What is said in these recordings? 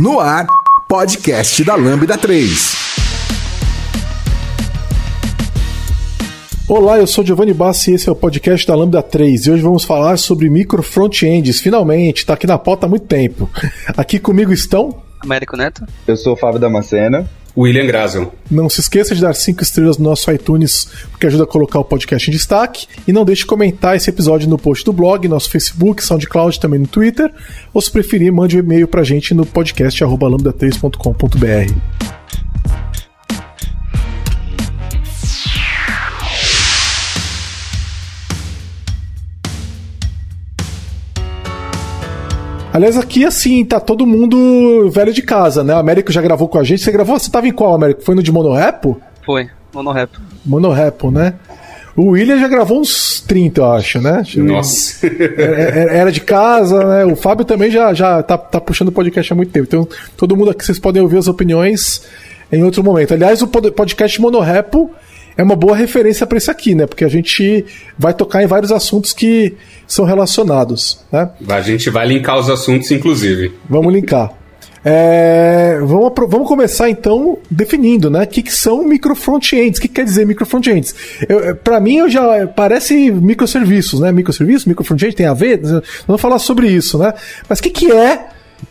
No ar, podcast da Lambda 3. Olá, eu sou Giovanni Bassi e esse é o podcast da Lambda 3 e hoje vamos falar sobre micro front-ends. Finalmente, está aqui na pauta há muito tempo. Aqui comigo estão Américo Neto. Eu sou o Fábio Damasceno. William Grazel. Não se esqueça de dar cinco estrelas no nosso iTunes, porque ajuda a colocar o podcast em destaque. E não deixe de comentar esse episódio no post do blog, nosso Facebook, SoundCloud, também no Twitter. Ou se preferir, mande um e-mail pra gente no podcast@lambda3.com.br. Aliás, aqui assim, tá todo mundo velho de casa, né? O Américo já gravou com a gente. Você gravou? Você tava em qual, Américo? Foi no de Monorepo? Foi, Monorepo. Monorepo, né? O William já gravou uns 30, eu acho, né? Nossa. Era de casa, né? O Fábio também já, já tá, tá puxando o podcast há muito tempo. Então, todo mundo aqui, vocês podem ouvir as opiniões em outro momento. Aliás, o podcast Monorepo é uma boa referência para isso aqui, né? Porque a gente vai tocar em vários assuntos que são relacionados, né? A gente vai linkar os assuntos, inclusive. Vamos linkar. É, vamos, vamos começar então definindo, né? O que, que são micro front-ends? O que, que, quer dizer micro front-ends? Para mim, eu já parece microserviços, né? Microserviço, micro front-end tem a ver? Vamos falar sobre isso, né? Mas o que, que é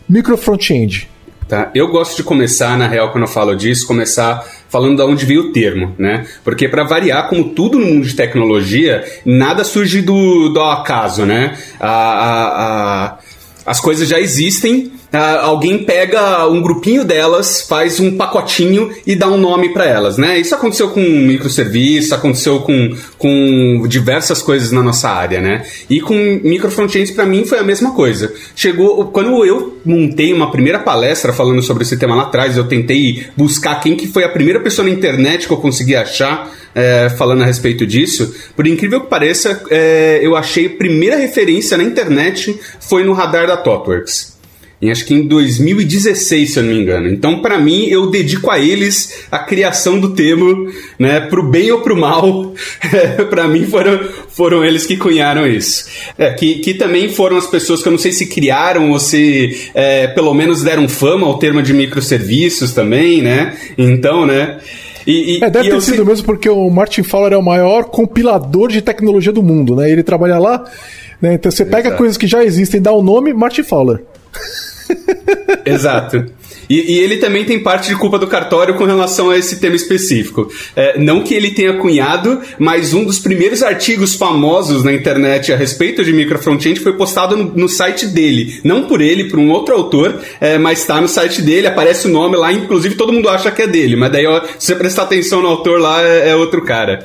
micro front-end? Tá? Eu gosto de começar, na real, quando eu falo disso, começar falando de onde veio o termo, né? Porque para variar, como tudo no mundo de tecnologia, nada surge do, do acaso, né? A, a, a, as coisas já existem Uh, alguém pega um grupinho delas, faz um pacotinho e dá um nome para elas, né? Isso aconteceu com microserviços, aconteceu com, com diversas coisas na nossa área, né? E com micro frontends para mim foi a mesma coisa. Chegou quando eu montei uma primeira palestra falando sobre esse tema lá atrás, eu tentei buscar quem que foi a primeira pessoa na internet que eu consegui achar é, falando a respeito disso. Por incrível que pareça, é, eu achei a primeira referência na internet foi no radar da TopWorks em acho que em 2016, se eu não me engano. Então, para mim, eu dedico a eles a criação do termo, né, pro bem ou pro mal. para mim foram, foram eles que cunharam isso. É, que, que também foram as pessoas que eu não sei se criaram ou se é, pelo menos deram fama ao termo de microserviços também, né? Então, né? E, e, é, deve ter sido mesmo porque o Martin Fowler é o maior compilador de tecnologia do mundo, né? Ele trabalha lá, né? Então você pega Exato. coisas que já existem, dá o nome Martin Fowler. Exato. E, e, ele também tem parte de culpa do cartório com relação a esse tema específico. É, não que ele tenha cunhado, mas um dos primeiros artigos famosos na internet a respeito de microfrontend foi postado no, no, site dele. Não por ele, por um outro autor, é, mas está no site dele, aparece o nome lá, inclusive todo mundo acha que é dele, mas daí ó, se você prestar atenção no autor lá, é, é outro cara.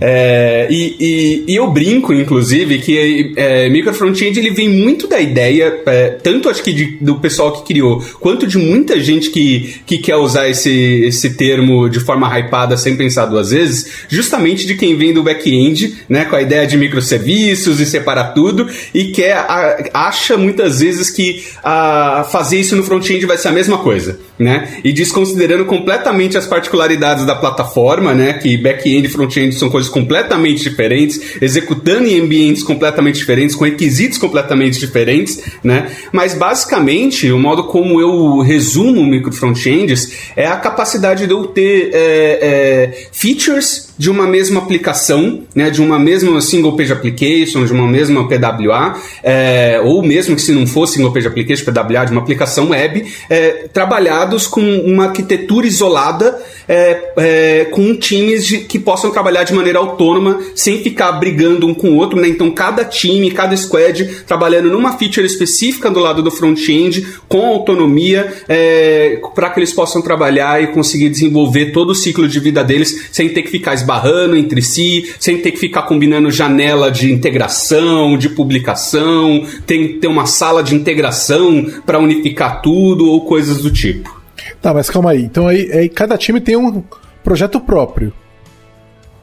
É, e, e, e, eu brinco, inclusive, que é, micro front-end ele vem muito da ideia, é, tanto acho que de, do pessoal que criou, quanto de muita gente que, que quer usar esse, esse termo de forma hypada sem pensar duas vezes, justamente de quem vem do back-end, né, com a ideia de microserviços e separar tudo, e quer, a, acha muitas vezes que a, fazer isso no front-end vai ser a mesma coisa, né, e desconsiderando completamente as particularidades da plataforma, né, que back-end e front-end são coisas completamente diferentes, executando em ambientes completamente diferentes, com requisitos completamente diferentes, né? Mas basicamente, o modo como eu resumo micro frontends é a capacidade de eu ter é, é, features de uma mesma aplicação, né, de uma mesma single page application, de uma mesma PWA, é, ou mesmo que se não fosse single page application, PWA, de uma aplicação web, é, trabalhados com uma arquitetura isolada, é, é, com times de, que possam trabalhar de maneira autônoma, sem ficar brigando um com o outro. Né? Então, cada time, cada squad trabalhando numa feature específica do lado do front-end, com autonomia, é, para que eles possam trabalhar e conseguir desenvolver todo o ciclo de vida deles sem ter que ficar esbarrando entre si, sem ter que ficar combinando janela de integração, de publicação, tem que ter uma sala de integração para unificar tudo ou coisas do tipo. Tá, mas calma aí. Então aí, aí cada time tem um projeto próprio,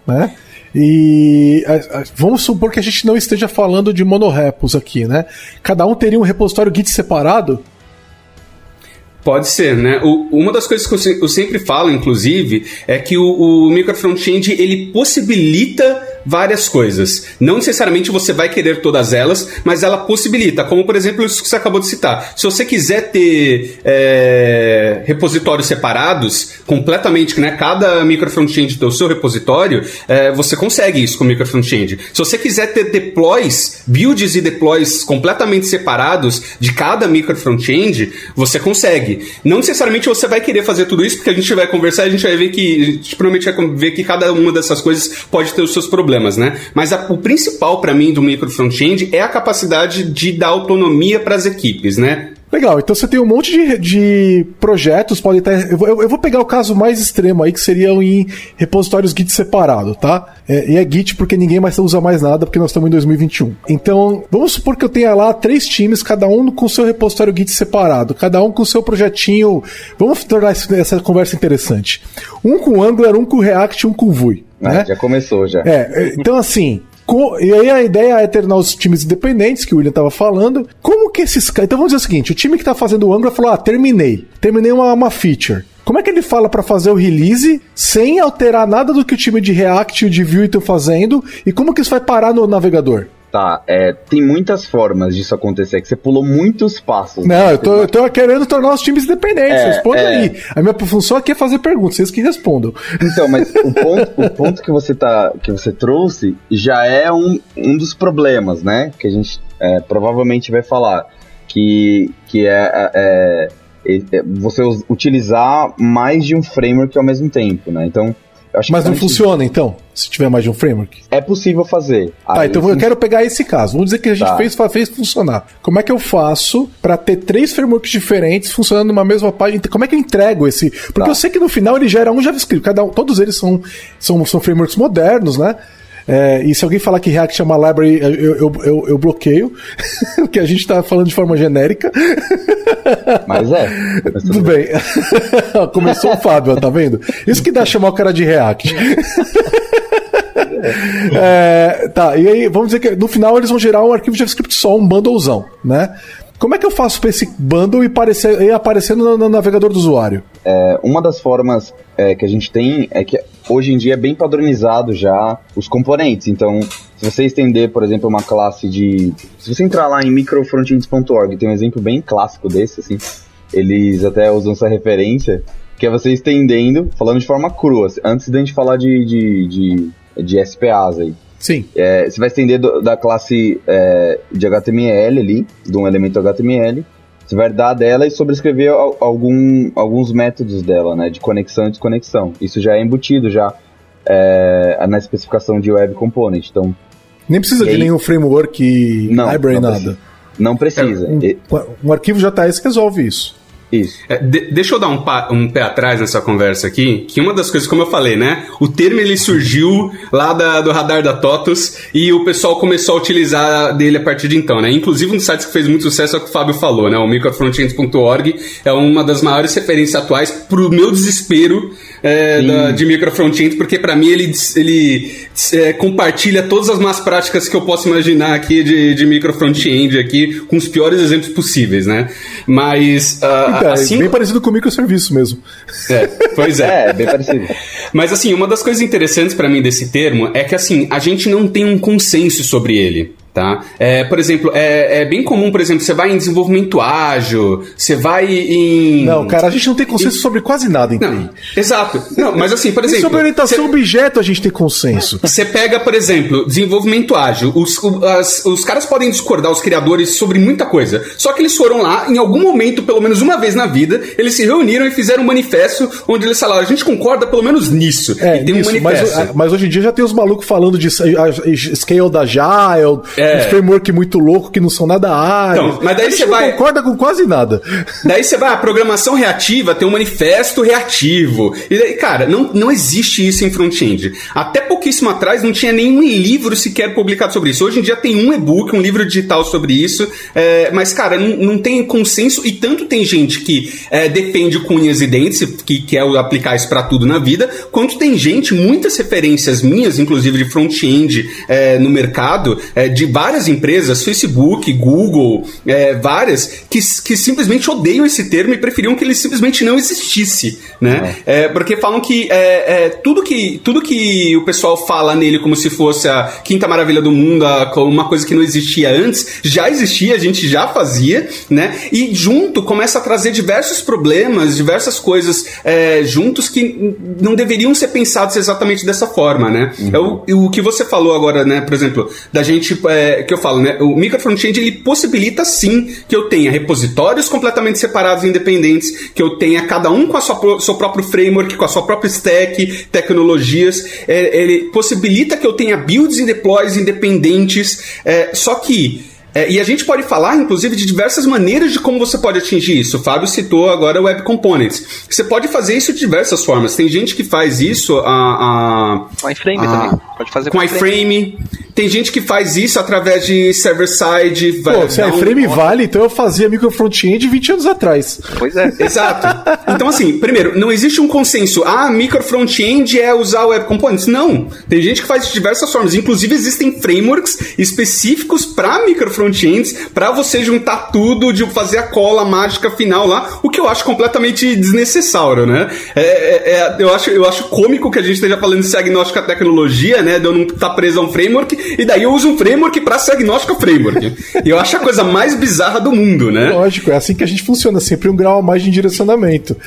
né? E a, a, vamos supor que a gente não esteja falando de monorepos aqui, né? Cada um teria um repositório Git separado Pode ser, né? O, uma das coisas que eu, eu, sempre falo, inclusive, é que o, o micro front-end ele possibilita várias coisas. Não necessariamente você vai querer todas elas, mas ela possibilita, como por exemplo isso que você acabou de citar. Se você quiser ter é, repositórios separados, completamente, né? Cada micro front-end seu repositório, é, você consegue isso com o micro front-end. Se você quiser ter deploys, builds e deploys completamente separados de cada micro front-end, você consegue. Não necessariamente você vai querer fazer tudo isso, porque a gente vai conversar e a gente vai ver que, a gente ver que cada uma dessas coisas pode ter os seus problemas, né? Mas a, o principal para mim do micro front-end é a capacidade de dar autonomia para as equipes, né? Legal, então você tem um monte de, de projetos, pode estar. Eu, vou- eu vou pegar o caso mais extremo aí, que seriam em repositórios Git separado, tá? É, e é Git porque ninguém mais usa mais nada, porque nós estamos em 2021. Então, vamos supor que eu tenha lá três times, cada um com seu repositório Git separado, cada um com seu projetinho. Vamos tornar essa conversa interessante. Um com Angular, um com React, um com Vue. Ah, né? Já começou já. É, é, então assim. Co- e aí a ideia é terminar os times independentes, que o William tava falando. Como que esses caras. Então vamos dizer o seguinte: o time que tá fazendo o Angular falou: ah, terminei. Terminei uma, uma feature. Como é que ele fala pra fazer o release sem alterar nada do que o time de React e de Vue estão fazendo? E como que isso vai parar no navegador? Tá, é, tem muitas formas disso acontecer, que você pulou muitos passos. Não, eu tô, eu tô querendo tornar os times independentes. É, Responda é. aí. A minha função aqui é fazer perguntas, vocês que respondam. Então, mas o ponto, o ponto que você tá, que você trouxe já é um, um dos problemas, né? Que a gente é, provavelmente vai falar que, que é, é- é- é você utilizar mais de um framework ao mesmo tempo, né? Então, Mas não funciona então, se tiver mais de um framework? É possível fazer. Tá, Aí, então sim, eu quero pegar esse caso. Vamos dizer que a gente Tá. fez, fez funcionar. Como é que eu faço pra ter três frameworks diferentes funcionando numa mesma página? Como é que eu entrego esse? Porque Tá. eu sei que no final ele gera um JavaScript. Cada um, todos eles são, são, são frameworks modernos, né? É, e se alguém falar que React é uma library, eu, eu, eu, eu bloqueio, porque a gente tá falando de forma genérica. Mas é. Mas Tudo bem. Começou o Fábio, tá vendo? Isso que dá chamar o cara de React. É, tá, e aí vamos dizer que no final eles vão gerar um arquivo JavaScript só, um bundlezão, né? Como é que eu faço para esse bundle e, parecer, e aparecer no, no navegador do usuário? É, uma das formas é, que a gente tem é que hoje em dia é bem padronizado já os componentes. Então, se você estender, por exemplo, uma classe de. Se você entrar lá em microfrontends.org, tem um exemplo bem clássico desse, assim. Eles até usam essa referência, que é você estendendo, falando de forma crua, antes da gente falar de, de, de, de SPAs aí. Sim. É, você vai estender do- da classe é, de HTML ali, de um elemento HTML. Você vai dar dela e sobrescrever al- algum, alguns métodos dela, né? De conexão e desconexão. Isso já é embutido já é, na especificação de Web Component. Então, Nem precisa de aí? nenhum framework, Não, library, não nada. não precisa. Um, E- um arquivo JS resolve isso. Isso. É, de- deixa eu dar um, pa- um pé atrás nessa conversa aqui, que uma das coisas, como eu falei, né? O termo ele surgiu lá da- do radar da TOTUS e o pessoal começou a utilizar dele a partir de então, né? Inclusive um dos sites que fez muito sucesso é o que o Fábio falou, né? O microfrontends.org é uma das maiores referências atuais pro meu desespero é, da- de microfrontend, porque para mim ele, ele é, compartilha todas as más práticas que eu posso imaginar aqui de, de microfrontend aqui, com os piores exemplos possíveis, né? Mas ah, Então, assim, é bem parecido com o microserviço mesmo. é, pois é. É, bem parecido. Mas assim, uma das coisas interessantes pra mim desse termo é que assim, a gente não tem um consenso sobre ele. Tá? É, por exemplo, é, é bem comum, por exemplo, você vai em desenvolvimento ágil, você vai em. Não, cara, a gente não tem consenso sobre quase nada em TI. Não, exato. Não, mas assim, por exemplo. sobre orientação você- objeto a gente tem consenso. Você pega, por exemplo, desenvolvimento ágil. Os, as- os caras podem discordar, os criadores, sobre muita coisa. Só que eles foram lá, em algum momento, pelo menos uma vez na vida, eles se reuniram e fizeram um manifesto onde eles falaram: a gente concorda pelo menos nisso. É, e tem isso, um mas, manifesto. mas hoje em dia já tem os malucos falando de scale da Agile, É. uns framework muito louco que não são nada ágeis. Então, mas daí você não vai- concorda com quase nada. Daí você vai, a programação reativa tem um manifesto reativo. E daí, cara, não, não existe isso em front-end. Até pouquíssimo atrás não tinha nenhum livro sequer publicado sobre isso. Hoje em dia tem um e-book, um livro digital sobre isso. é, mas, cara, não, não tem consenso. E tanto tem gente que é, defende com unhas e dentes, que quer aplicar isso pra tudo na vida, quanto tem gente, muitas referências minhas, inclusive de front-end é, no mercado, é, de várias empresas, Facebook, Google, é, várias, que, que simplesmente odeiam esse termo e preferiam que ele simplesmente não existisse, né? É. porque falam que, é, é, tudo que tudo que o pessoal fala nele como se fosse a quinta maravilha do mundo, a, uma coisa que não existia antes, já existia, a gente já fazia, né? E junto começa a trazer diversos problemas, diversas coisas é, juntos que não deveriam ser pensados exatamente dessa forma, né? Uhum. É o, o que você falou agora, né? Por exemplo, da gente, é, que eu falo, né? O micro frontend ele possibilita sim que eu tenha repositórios completamente separados, independentes, que eu tenha cada um com a sua seu próprio framework, com a sua própria stack, tecnologias. É, ele possibilita que eu tenha builds e deploys independentes. É, só que é, e a gente pode falar, inclusive, de diversas maneiras de como você pode atingir isso. O Fábio citou agora Web Components. Você pode fazer isso de diversas formas. Tem gente que faz isso a, a com iframe a, também. Pode fazer com, com iframe. Tem gente que faz isso através de server-side. Pô, se a iframe um... vale, então eu fazia micro front-end 20 anos atrás. Pois é. Exato. Então, assim, primeiro, não existe um consenso. Ah, micro front-end é usar Web Components. Não. Tem gente que faz de diversas formas. Inclusive, existem frameworks específicos para micro front-ends para você juntar tudo, de fazer a cola mágica final lá, o que eu acho completamente desnecessário, né? É, é, é, eu, acho, eu acho cômico que a gente esteja falando de ser agnóstico à tecnologia, né? De eu não estar tá preso a um framework e daí eu uso um framework para ser agnóstico framework. e eu acho a coisa mais bizarra do mundo, né? Lógico, é assim que a gente funciona, sempre um grau a mais de direcionamento.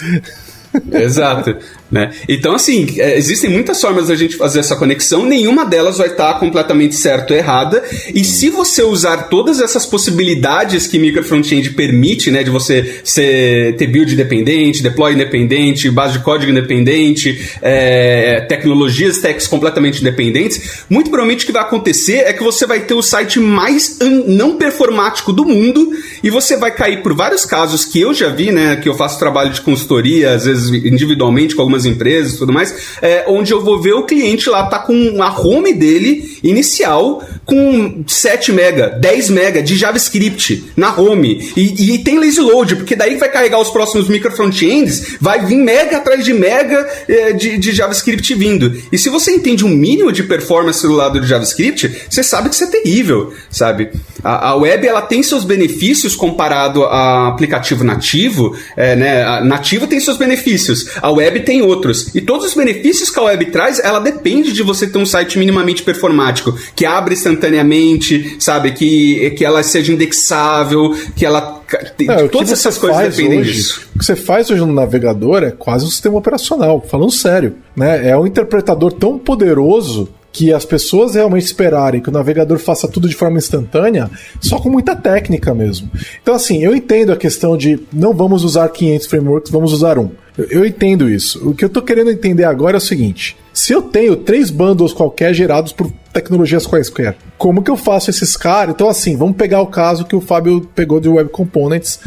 Exato. Né? Então, assim, é, existem muitas formas da gente fazer essa conexão, nenhuma delas vai estar completamente certa ou errada. E se você usar todas essas possibilidades que micro frontend permite, né, de você ser, ter build independente, deploy independente, base de código independente, é, tecnologias, techs completamente independentes, muito provavelmente o que vai acontecer é que você vai ter o site mais não performático do mundo e você vai cair por vários casos que eu já vi, né, que eu faço trabalho de consultoria, às vezes individualmente com algumas empresas e tudo mais, é, onde eu vou ver o cliente lá tá com a home dele inicial com 7 mega, 10 mega de JavaScript na home e, e tem lazy load, porque daí vai carregar os próximos micro frontends, vai vir mega atrás de mega é, de, de JavaScript vindo. E se você entende um mínimo de performance do lado de JavaScript, você sabe que isso é terrível, sabe? A, a web ela tem seus benefícios comparado a aplicativo nativo, é, né? A nativo tem seus benefícios, a web tem outros. E todos os benefícios que a web traz, ela depende de você ter um site minimamente performático, que abre instantaneamente, sabe? Que, que ela seja indexável, que ela. É, todas essas coisas dependem hoje, disso. O que você faz hoje no navegador é quase um sistema operacional, falando sério. Né? É um interpretador tão poderoso que as pessoas realmente esperarem que o navegador faça tudo de forma instantânea, só com muita técnica mesmo. Então, assim, eu entendo a questão de não vamos usar 500 frameworks, vamos usar um. Eu, eu entendo isso. O que eu estou querendo entender agora é o seguinte: se eu tenho três bundles qualquer gerados por tecnologias quaisquer, como que eu faço esses caras? Então, assim, vamos pegar o caso que o Fábio pegou de Web Components.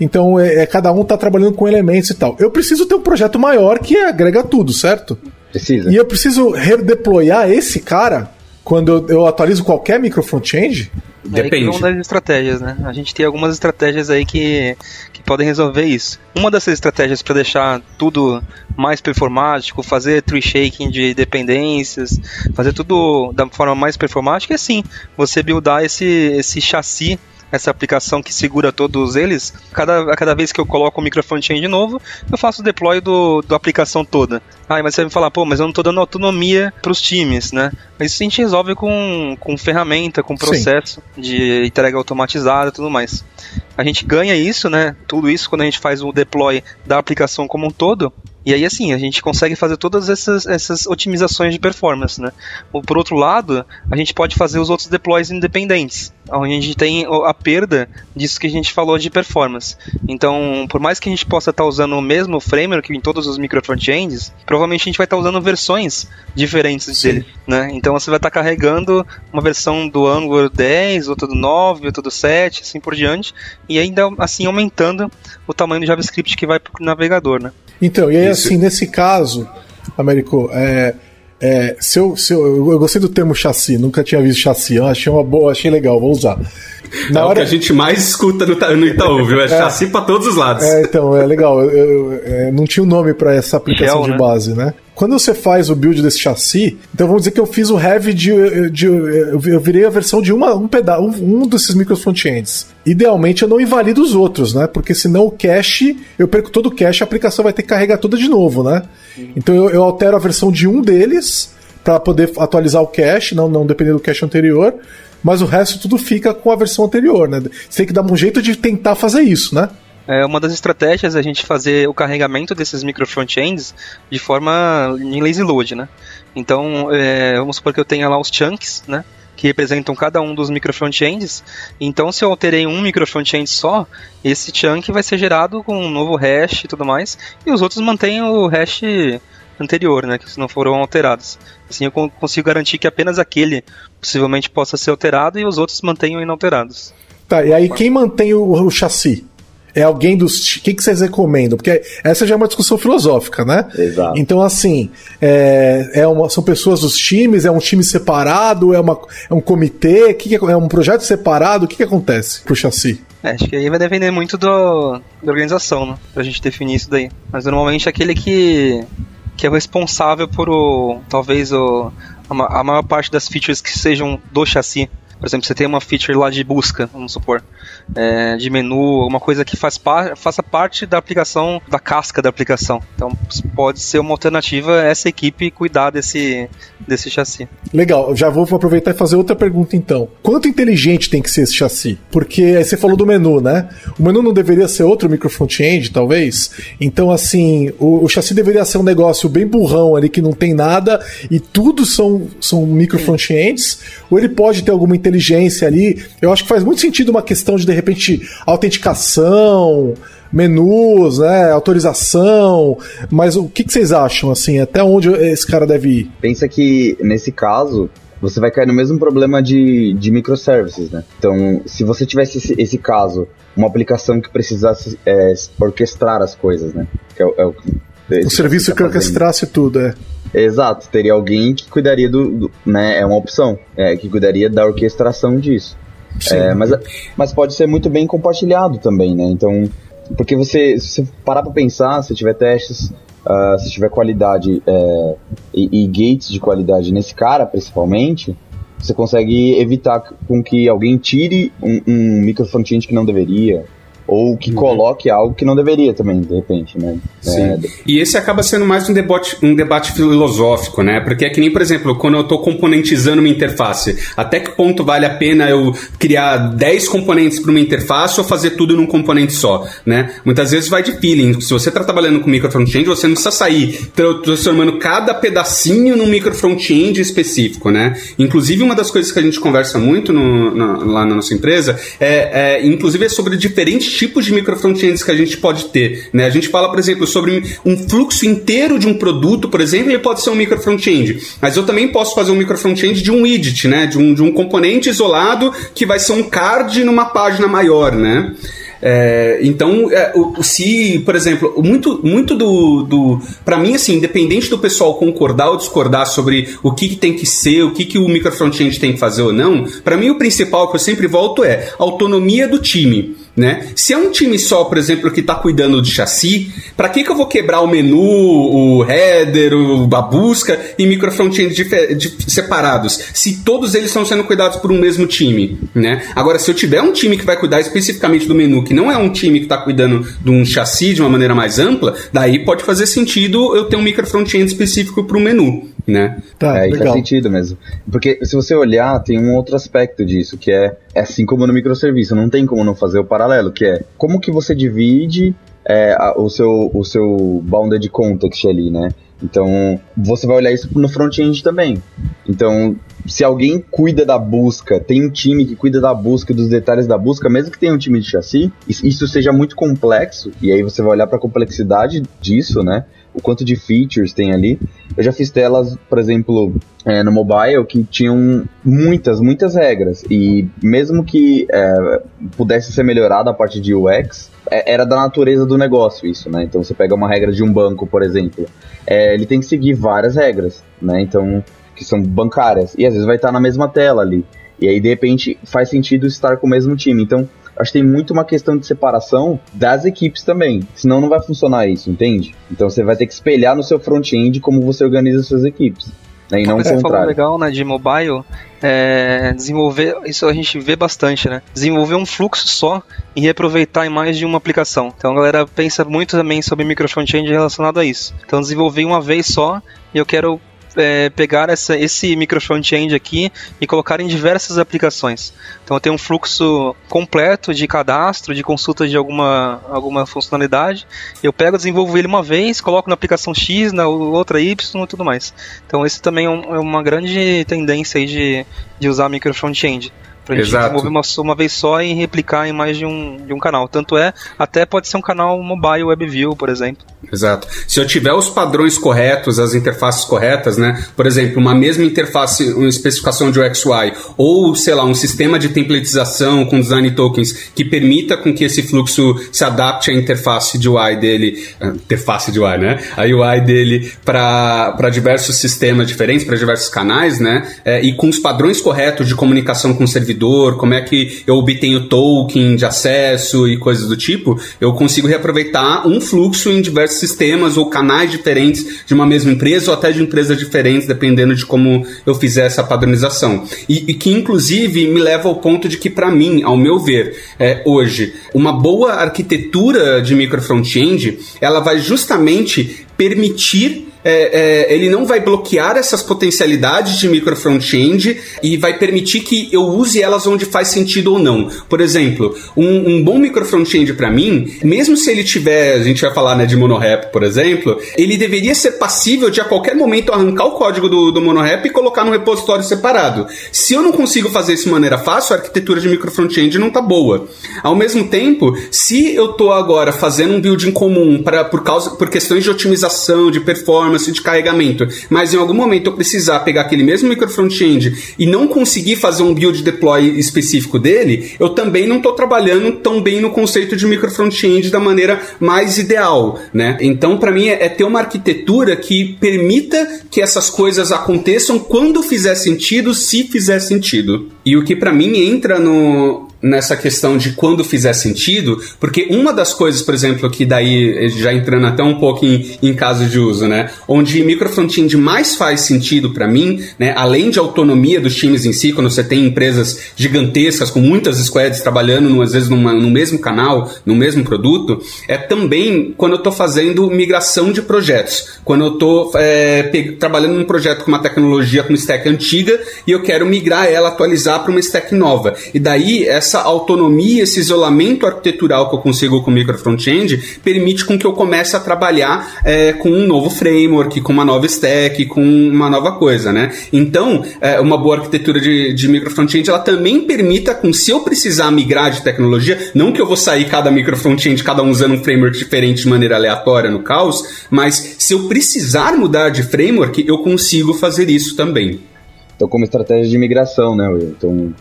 Então, é, é cada um está trabalhando com elementos e tal. Eu preciso ter um projeto maior que agrega tudo, certo? Precisa. E eu preciso redeployar esse cara quando eu, eu atualizo qualquer micro front-end? Depende. É uma das estratégias, né? A gente tem algumas estratégias aí que, que podem resolver isso. Uma dessas estratégias para deixar tudo mais performático, fazer tree shaking de dependências, fazer tudo da forma mais performática é sim, você buildar esse, esse chassi essa aplicação que segura todos eles, cada, a cada vez que eu coloco o micro front-end de novo, eu faço o deploy do, do aplicação toda. Ah, mas você vai me falar, pô, mas eu não estou dando autonomia para os times, né? Mas isso a gente resolve com, com ferramenta, com processo Sim. de entrega automatizada e tudo mais. A gente ganha isso, né? Tudo isso quando a gente faz o deploy da aplicação como um todo, e aí, assim, a gente consegue fazer todas essas, essas otimizações de performance, né? Por outro lado, a gente pode fazer os outros deploys independentes, onde a gente tem a perda disso que a gente falou de performance. Então, por mais que a gente possa estar usando o mesmo framework em todos os micro frontends, provavelmente a gente vai estar usando versões diferentes Sim. dele, né? Então, você vai estar carregando uma versão do Angular 10, outra do 9, outra do 7, assim por diante, e ainda assim aumentando o tamanho do JavaScript que vai para o navegador, né? Então, e aí Isso. assim, nesse caso, Américo, é, é, se eu, se eu, eu, gostei do termo chassi, nunca tinha visto chassi, eu achei uma boa, achei legal, vou usar. Na é hora... o que a gente mais escuta no, no Itaú, viu? É, é chassi para todos os lados. É, então, é legal. Eu, eu, eu, não tinha um nome para essa aplicação de né? base, né? Quando você faz o build desse chassi, então vamos dizer que eu fiz o heavy de. de eu virei a versão de uma, um, peda um, um desses micro frontends. Idealmente eu não invalido os outros, né? Porque senão o cache, eu perco todo o cache, a aplicação vai ter que carregar toda de novo, né? Então eu, eu altero a versão de um deles para poder atualizar o cache, não, não depender do cache anterior mas o resto tudo fica com a versão anterior, né? Você tem que dar um jeito de tentar fazer isso, né? É uma das estratégias é a gente fazer o carregamento desses micro frontends de forma em lazy load, né? Então, é, vamos supor que eu tenha lá os chunks, né? Que representam cada um dos micro frontends. Então, se eu alterei um micro frontend só, esse chunk vai ser gerado com um novo hash e tudo mais, e os outros mantêm o hash anterior, né? Que não foram alterados. Assim eu consigo garantir que apenas aquele possivelmente possa ser alterado e os outros mantenham inalterados. Tá, e aí quem mantém o, o chassi? É alguém dos. O que, que vocês recomendam? Porque essa já é uma discussão filosófica, né? Exato. Então, assim, é, é uma, são pessoas dos times, é um time separado, é, uma, é um comitê, que que é, é um projeto separado, o que, que acontece pro chassi? É, acho que aí vai depender muito do, da organização, né? Pra gente definir isso daí. Mas normalmente aquele que que é o responsável por o talvez o, a, a maior parte das features que sejam do chassi. Por exemplo, você tem uma feature lá de busca, vamos supor, é, de menu, uma coisa que faz par, faça parte da aplicação, da casca da aplicação. Então pode ser uma alternativa essa equipe cuidar desse, desse chassi. Legal, já vou aproveitar e fazer outra pergunta então. Quanto inteligente tem que ser esse chassi? Porque você falou do menu, né? O menu não deveria ser outro micro front-end, talvez? Então, assim, o, o, chassi deveria ser um negócio bem burrão ali que não tem nada e tudo são, são micro front-ends? Ou ele pode ter alguma inteligência inteligência ali. Eu acho que faz muito sentido uma questão de, de repente, autenticação, menus, né, autorização, mas o que, que, vocês acham, assim, até onde esse cara deve ir? Pensa que, nesse caso, você vai cair no mesmo problema de, de microservices, né? Então, se você tivesse esse, esse caso, uma aplicação que precisasse é, orquestrar as coisas, né? Que é, é o, o serviço tá que orquestrasse tudo, é. Exato, teria alguém que cuidaria do, do né, é uma opção, é, que cuidaria da orquestração disso. É, mas, mas pode ser muito bem compartilhado também, né? Então, porque você, se você parar para pensar, se tiver testes, uh, se tiver qualidade é, e, e, gates de qualidade nesse cara, principalmente, você consegue evitar com que alguém tire um, um micro front-end que não deveria, ou que uhum. coloque algo que não deveria também, de repente, né? Sim. É... E esse acaba sendo mais um debate, um debate filosófico, né? Porque é que nem, por exemplo, quando eu estou componentizando uma interface, até que ponto vale a pena eu criar 10 componentes para uma interface ou fazer tudo num componente só, né? Muitas vezes vai de feeling. Se você está trabalhando com micro front-end, você não precisa sair transformando cada pedacinho num micro front-end específico, né? Inclusive, uma das coisas que a gente conversa muito no, no, lá na nossa empresa é, é inclusive, é sobre diferentes tipos de micro frontends que a gente pode ter. Né? A gente fala, por exemplo, sobre um fluxo inteiro de um produto, por exemplo, ele pode ser um micro front-end. Mas eu também posso fazer um micro front-end de um widget, né? de, um, de um componente isolado que vai ser um card numa página maior. Né? É, então, é, o, se, por exemplo, muito, muito do. do para mim, assim, independente do pessoal concordar ou discordar sobre o que, que tem que ser, o que, que o micro front-end tem que fazer ou não, para mim o principal que eu sempre volto é autonomia do time. Né? Se é um time só, por exemplo, que está cuidando de chassi, para que, que eu vou quebrar o menu, o header, o, a busca e micro front-end separados? Se todos eles estão sendo cuidados por um mesmo time, né? Agora, se eu tiver um time que vai cuidar especificamente do menu, que não é um time que está cuidando de um chassi de uma maneira mais ampla, daí pode fazer sentido eu ter um micro front-end específico para o menu, né? Tá, é, faz sentido mesmo. Porque se você olhar, tem um outro aspecto disso, que é assim como no microserviço, não tem como não fazer o paralelo, que é como que você divide é, a, o, seu, o seu bounded context ali, né? Então, você vai olhar isso no front-end também. Então, se alguém cuida da busca, tem um time que cuida da busca, dos detalhes da busca, mesmo que tenha um time de chassi, isso seja muito complexo, e aí você vai olhar para a complexidade disso, né? O quanto de features tem ali. Eu já fiz telas, por exemplo, é, no mobile que tinham muitas, muitas regras. E mesmo que é, pudesse ser melhorada a parte de UX, é, era da natureza do negócio isso, né? Então você pega uma regra de um banco, por exemplo, é, ele tem que seguir várias regras, né? Então, que são bancárias. E às vezes vai estar na mesma tela ali. E aí, de repente, faz sentido estar com o mesmo time. Então, acho que tem muito uma questão de separação das equipes também. Senão não vai funcionar isso, entende? Então você vai ter que espelhar no seu front-end como você organiza suas equipes. Né, e não o Você falou contrário. legal, né, de mobile, é, desenvolver, isso a gente vê bastante, né? Desenvolver um fluxo só e reaproveitar em mais de uma aplicação. Então a galera pensa muito também sobre micro front-end relacionado a isso. Então desenvolvi uma vez só e eu quero é, pegar essa, esse micro front-end aqui e colocar em diversas aplicações. Então eu tenho um fluxo completo de cadastro, de consulta de alguma, alguma funcionalidade. Eu pego, desenvolvo ele uma vez, coloco na aplicação X, na outra Y e tudo mais. Então esse também é, um, é uma grande tendência de, de usar micro front-end. Pra gente Exato. desenvolver uma, uma vez só e replicar em mais de um, de um canal. Tanto é, até pode ser um canal mobile WebView, por exemplo. Exato. Se eu tiver os padrões corretos, as interfaces corretas, né? Por exemplo, uma mesma interface, uma especificação de UXY, ou, sei lá, um sistema de templatização com design tokens que permita com que esse fluxo se adapte à interface de UI dele, ah, interface de UI, né? A UI dele para diversos sistemas diferentes, para diversos canais, né? É, e com os padrões corretos de comunicação com o servidor, como é que eu obtenho token de acesso e coisas do tipo, eu consigo reaproveitar um fluxo em diversos sistemas ou canais diferentes de uma mesma empresa ou até de empresas diferentes, dependendo de como eu fizer essa padronização. E, e que, inclusive, me leva ao ponto de que, para mim, ao meu ver, é, hoje, uma boa arquitetura de micro front-end, ela vai justamente permitir é, é, ele não vai bloquear essas potencialidades de micro front-end e vai permitir que eu use elas onde faz sentido ou não. Por exemplo, um, um bom micro front-end para mim, mesmo se ele tiver, a gente vai falar né, de monorap, por exemplo, ele deveria ser passível de a qualquer momento arrancar o código do, do monorap e colocar num repositório separado. Se eu não consigo fazer isso de maneira fácil, a arquitetura de micro front-end não tá boa. Ao mesmo tempo, se eu tô agora fazendo um build em comum para por causa por questões de otimização, de performance de carregamento, mas em algum momento eu precisar pegar aquele mesmo micro front-end e não conseguir fazer um build deploy específico dele, eu também não estou trabalhando tão bem no conceito de micro front-end da maneira mais ideal, né? Então, para mim é, é ter uma arquitetura que permita que essas coisas aconteçam quando fizer sentido, se fizer sentido. E o que para mim entra no nessa questão de quando fizer sentido, porque uma das coisas, por exemplo, que daí já entrando até um pouco em, em casos de uso, né, onde micro front-end mais faz sentido para mim, né, além de autonomia dos times em si, quando você tem empresas gigantescas com muitas squads trabalhando às vezes numa, no mesmo canal, no mesmo produto, é também quando eu estou fazendo migração de projetos, quando eu estou é, trabalhando num projeto com uma tecnologia com uma stack antiga e eu quero migrar ela, atualizar para uma stack nova, e daí essa essa autonomia, esse isolamento arquitetural que eu consigo com o micro front-end permite com que eu comece a trabalhar é, com um novo framework, com uma nova stack, com uma nova coisa, né? Então, é, uma boa arquitetura de, de micro front-end, ela também permita com se eu precisar migrar de tecnologia, não que eu vou sair cada micro front-end, cada um usando um framework diferente de maneira aleatória no caos, mas se eu precisar mudar de framework, eu consigo fazer isso também. Então, como estratégia de migração, né, Will? Então,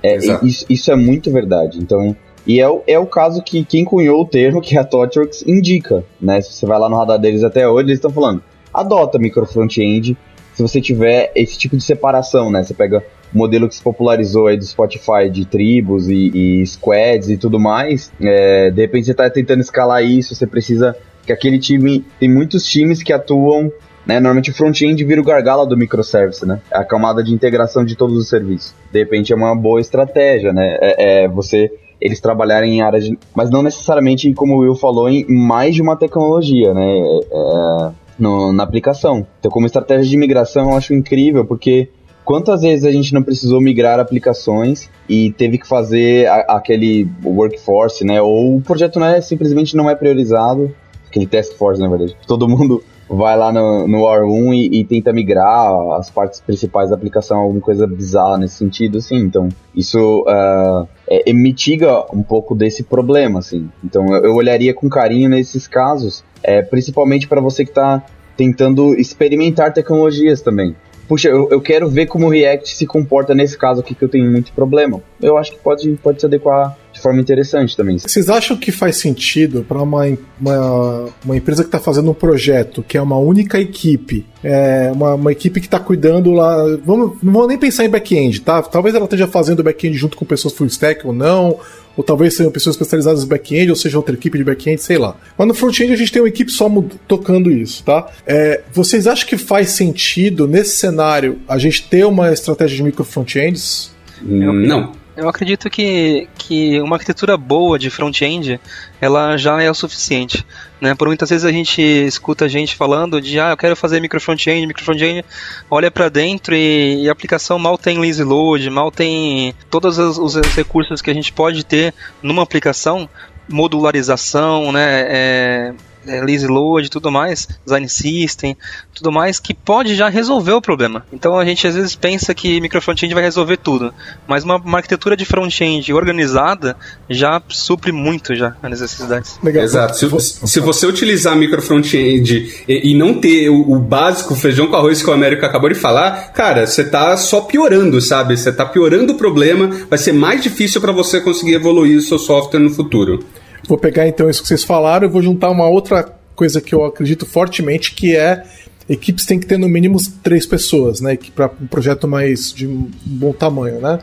é, isso, isso, é muito verdade. Então, e é, é o caso que quem cunhou o termo que a ThoughtWorks indica, né? Se você vai lá no radar deles até hoje, eles estão falando, adota micro front-end se você tiver esse tipo de separação, né? Você pega o modelo que se popularizou aí do Spotify de tribos e, e squads e tudo mais, é, de repente você está tentando escalar isso, você precisa que aquele time, tem muitos times que atuam né? Normalmente o front-end vira o gargalo do microservice, né? É a camada de integração de todos os serviços. De repente é uma boa estratégia, né? É, é você eles trabalharem em áreas de, mas não necessariamente como o Will falou em mais de uma tecnologia, né? É, é, no, na aplicação. Então, como estratégia de migração, eu acho incrível porque quantas vezes a gente não precisou migrar aplicações e teve que fazer a, aquele workforce, né? Ou o projeto não é simplesmente não é priorizado, aquele task force, na verdade. Todo mundo vai lá no, no R1 e, e, tenta migrar as partes principais da aplicação, alguma coisa bizarra nesse sentido, assim. Então, isso uh, é, mitiga um pouco desse problema, assim. Então, eu, eu olharia com carinho nesses casos, é, principalmente para você que está tentando experimentar tecnologias também. Puxa, eu, eu quero ver como o React se comporta nesse caso aqui que eu tenho muito problema. Eu acho que pode, pode se adequar de forma interessante também. Vocês acham que faz sentido para uma, uma, uma, empresa que está fazendo um projeto, que é uma única equipe, é uma, uma equipe que está cuidando lá. Vamos, não vou nem pensar em back-end, tá? Talvez ela esteja fazendo back-end junto com pessoas full stack ou não, ou talvez sejam pessoas especializadas em back-end, ou seja outra equipe de back-end, sei lá. Mas no front-end a gente tem uma equipe só tocando isso, tá? É, vocês acham que faz sentido, nesse cenário, a gente ter uma estratégia de micro front-ends? Não. Eu acredito que, que uma arquitetura boa de front-end, ela já é o suficiente. Né? Por muitas vezes a gente escuta gente falando de, ah, eu quero fazer micro front-end, micro front-end, olha para dentro e, e, a aplicação mal tem lazy load, mal tem todos os, os, recursos que a gente pode ter numa aplicação, modularização, né, é, é, lazy load, tudo mais, design system, tudo mais, que pode já resolver o problema. Então a gente às vezes pensa que micro front-end vai resolver tudo, mas uma, uma arquitetura de front-end organizada já supre muito já as necessidades. Legal. Exato. Se, se você utilizar micro front-end e, e, não ter o, o, básico feijão com arroz que o Américo acabou de falar, cara, você tá só piorando, sabe? Você tá piorando o problema, vai ser mais difícil para você conseguir evoluir o seu software no futuro. Vou pegar então isso que vocês falaram e vou juntar uma outra coisa que eu acredito fortemente, que é equipes têm que ter no mínimo três pessoas, né? Para um projeto mais de um bom tamanho, né?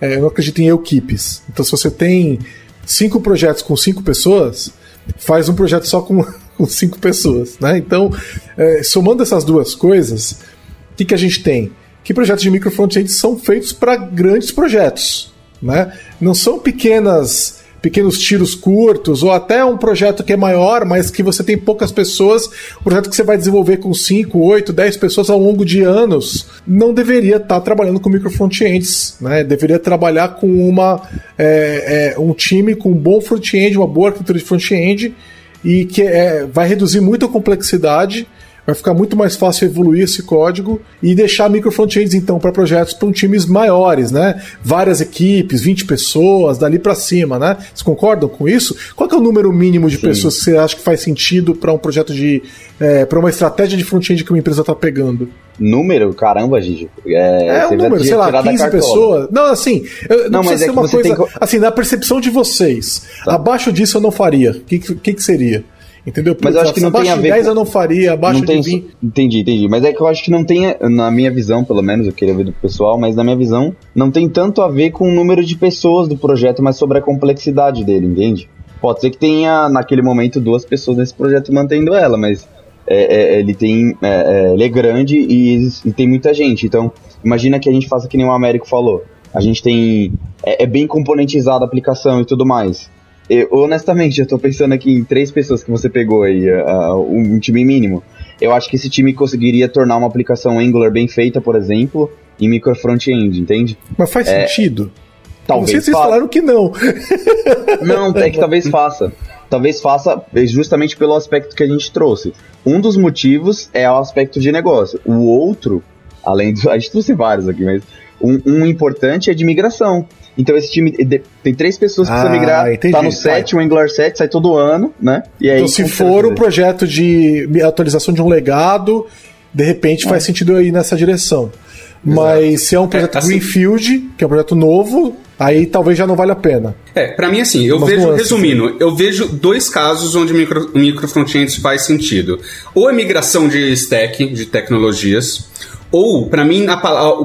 É, eu não acredito em equipes. Então, se você tem cinco projetos com cinco pessoas, faz um projeto só com, com cinco pessoas, né? Então, é, somando essas duas coisas, o que, que a gente tem? Que projetos de micro são feitos para grandes projetos, né? Não são pequenas pequenos tiros curtos, ou até um projeto que é maior, mas que você tem poucas pessoas, um projeto que você vai desenvolver com 5, 8, 10 pessoas ao longo de anos, não deveria estar tá trabalhando com micro front-ends, né? Deveria trabalhar com uma, é, é, um time com um bom front-end, uma boa arquitetura de front-end, e que é, vai reduzir muito a complexidade vai ficar muito mais fácil evoluir esse código e deixar micro frontends então para projetos para times maiores, né? Várias equipes, 20 pessoas, dali para cima, né? Vocês concordam com isso? Qual é o número mínimo de Sim. pessoas que você acha que faz sentido para um projeto de é, para uma estratégia de front-end que uma empresa está pegando? Número? Caramba, Gigi. É, é um número, sei lá, 15 pessoas. Não, assim, não, não precisa ser é uma coisa. Assim, na percepção de vocês, tá. abaixo disso eu não faria. O que, que, que seria? Entendeu? Mas eu acho que não tem a ver. 10 com... eu não faria, abaixo não tem... de 20. Entendi, entendi. Mas é que eu acho que não tem, na minha visão, pelo menos, eu queria ver do pessoal, mas na minha visão, não tem tanto a ver com o número de pessoas do projeto, mas sobre a complexidade dele, entende? Pode ser que tenha, naquele momento, duas pessoas nesse projeto mantendo ela, mas é, é, ele tem. É, é ele é grande e, e, tem muita gente. Então, imagina que a gente faça que nem o Américo falou. A gente tem. É, é bem componentizada a aplicação e tudo mais. Eu, honestamente, eu tô pensando aqui em três pessoas que você pegou aí, uh, um, um, time mínimo. Eu acho que esse time conseguiria tornar uma aplicação Angular bem feita, por exemplo, em micro front-end, entende? Mas faz é, sentido. Talvez. Não sei se vocês falaram que não. Não, é que talvez faça. Talvez faça justamente pelo aspecto que a gente trouxe. Um dos motivos é o aspecto de negócio. O outro, além do. A gente trouxe vários aqui, mas um, um importante é de migração. Então esse time tem três pessoas que ah, precisam migrar, entendi. tá no 7, o Angular 7 sai todo ano, né? E aí, então se for um projeto de atualização de um legado, de repente faz é. sentido ir nessa direção. Mas Exato. se é um projeto é, assim, Greenfield, que é um projeto novo, aí talvez já não vale a pena. É, para mim assim, eu Umas vejo, nuances. resumindo, eu vejo dois casos onde micro, micro frontends faz sentido. Ou a migração de stack, de tecnologias, ou, para mim,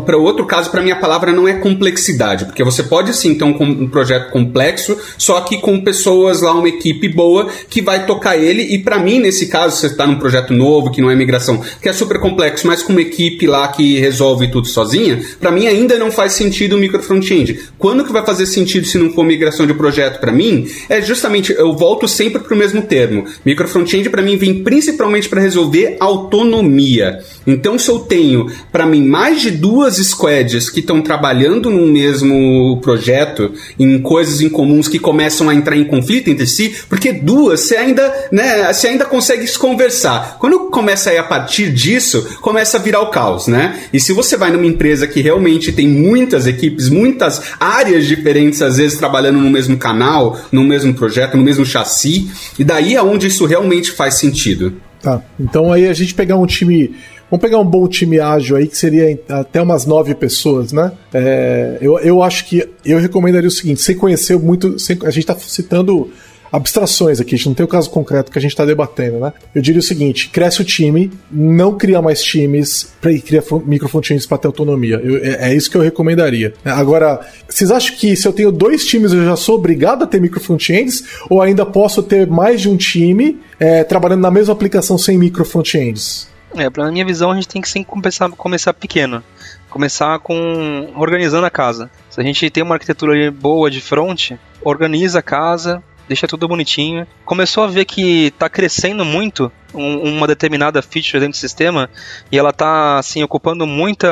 para outro caso, para mim a palavra não é complexidade, porque você pode sim ter um, um, projeto complexo, só que com pessoas lá, uma equipe boa que vai tocar ele. E para mim, nesse caso, você está num projeto novo, que não é migração, que é super complexo, mas com uma equipe lá que resolve tudo sozinha, para mim ainda não faz sentido o micro front-end. Quando que vai fazer sentido se não for migração de projeto para mim? É justamente, eu volto sempre para o mesmo termo. Micro front-end para mim vem principalmente para resolver autonomia. Então, se eu tenho para mim, mais de duas squads que estão trabalhando no mesmo projeto, em coisas em comuns que começam a entrar em conflito entre si, porque duas você ainda, né, você ainda consegue se conversar. Quando começa a ir a partir disso, começa a virar o caos, né? E se você vai numa empresa que realmente tem muitas equipes, muitas áreas diferentes, às vezes trabalhando no mesmo canal, no mesmo projeto, no mesmo chassi, e daí é onde isso realmente faz sentido. Tá. Então aí a gente pegar um time Vamos pegar um bom time ágil aí, que seria até umas nove pessoas, né? É, eu, eu acho que eu recomendaria o seguinte: sem conhecer muito. Sem, a gente está citando abstrações aqui, a gente não tem o caso concreto que a gente está debatendo, né? Eu diria o seguinte: cresce o time, não cria mais times e cria microfrontends para ter autonomia. Eu, é, é, isso que eu recomendaria. Agora, vocês acham que se eu tenho dois times eu já sou obrigado a ter microfrontends ou ainda posso ter mais de um time é, trabalhando na mesma aplicação sem microfrontends? É, na minha visão, a gente tem que sempre começar, começar pequeno. Começar com organizando a casa. Se a gente tem uma arquitetura boa de front, organiza a casa, deixa tudo bonitinho. Começou a ver que está crescendo muito um, uma determinada feature dentro do sistema e ela está assim ocupando muito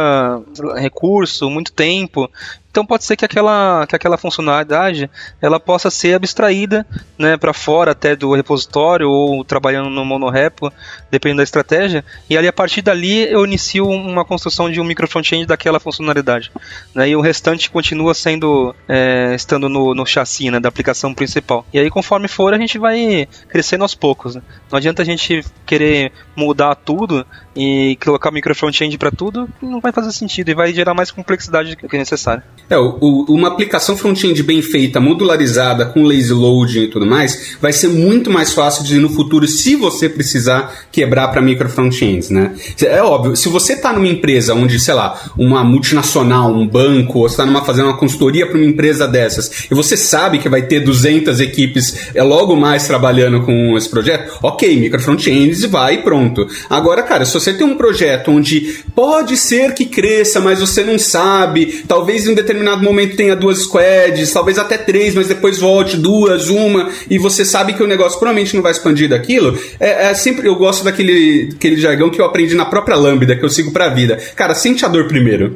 recurso, muito tempo então pode ser que aquela, que aquela funcionalidade ela possa ser abstraída né, para fora até do repositório ou trabalhando no monorepo, dependendo da estratégia, e ali a partir dali eu inicio uma construção de um micro front-end daquela funcionalidade. Né, e o restante continua sendo é, estando no, no chassi né, da aplicação principal. E aí conforme for a gente vai crescendo aos poucos. Né? Não adianta a gente querer mudar tudo e colocar micro front-end para tudo, não vai fazer sentido e vai gerar mais complexidade do que é necessário. É, o, uma aplicação front-end bem feita, modularizada, com lazy loading e tudo mais, vai ser muito mais fácil de no futuro, se você precisar quebrar para micro front-ends, né? É óbvio, se você está numa empresa onde, sei lá, uma multinacional, um banco, ou está numa fazendo uma consultoria para uma empresa dessas, e você sabe que vai ter 200 equipes é logo mais trabalhando com esse projeto, ok, micro front-ends vai e pronto. Agora, cara, se você tem um projeto onde pode ser que cresça, mas você não sabe, talvez em um determinado determinado momento tenha duas squads, talvez até três, mas depois volte duas, uma, e você sabe que o negócio provavelmente não vai expandir daquilo. É, é sempre, eu gosto daquele, aquele jargão que eu aprendi na própria Lambda, que eu sigo pra vida. Cara, sente a dor primeiro.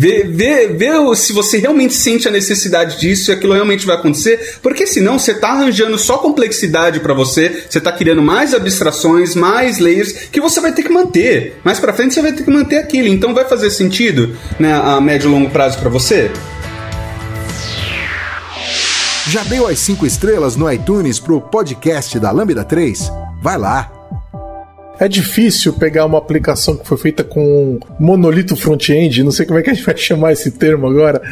Vê, vê, vê se você realmente sente a necessidade disso e aquilo realmente vai acontecer, porque senão você está arranjando só complexidade para você, você está criando mais abstrações, mais layers que você vai ter que manter. Mais para frente você vai ter que manter aquilo, então vai fazer sentido né, a médio e longo prazo para você? Já deu as 5 estrelas no iTunes pro podcast da Lambda 3? Vai lá! É difícil pegar uma aplicação que foi feita com monolito front-end, não sei como é que a gente vai chamar esse termo agora,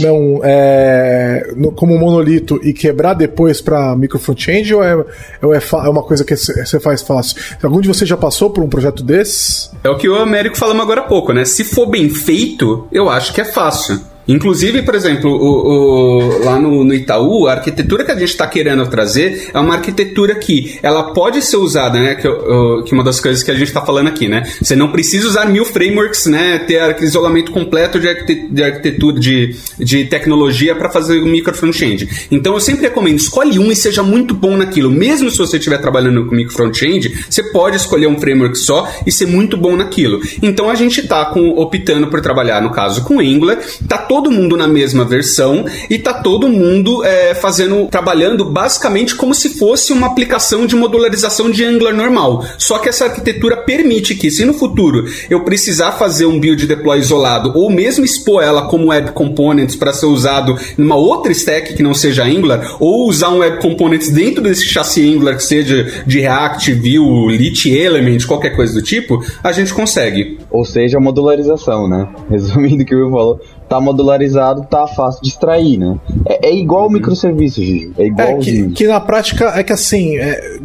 não, é, no, como monolito e quebrar depois para micro front-end ou, é, ou é, é, uma coisa que você faz fácil? Algum de vocês já passou por um projeto desses? É o que o Américo falamos agora há pouco, né? Se for bem feito, eu acho que é fácil. Inclusive, por exemplo, o, o, lá no, no, Itaú, a arquitetura que a gente está querendo trazer é uma arquitetura que ela pode ser usada, né? Que, o, que uma das coisas que a gente está falando aqui, né? Você não precisa usar mil frameworks, né? Ter isolamento completo de, de arquitetura, de, de tecnologia para fazer o micro front-end. Então eu sempre recomendo, escolhe um e seja muito bom naquilo. Mesmo se você estiver trabalhando com micro front-end, você pode escolher um framework só e ser muito bom naquilo. Então a gente está optando por trabalhar, no caso, com Angular, tá todo todo mundo na mesma versão e tá todo mundo é, fazendo, trabalhando basicamente como se fosse uma aplicação de modularização de Angular normal. Só que essa arquitetura permite que, se no futuro eu precisar fazer um build deploy isolado ou mesmo expor ela como web components para ser usado numa outra stack que não seja Angular, ou usar um web components dentro desse chassi Angular que seja de React, Vue, Lit Element, qualquer coisa do tipo, a gente consegue. Ou seja, modularização, né? Resumindo o que o Will falou, tá modularizado, tá fácil de extrair, né? É, é igual o microserviço, Gigi. É igual é, que, que, na prática é que assim. É,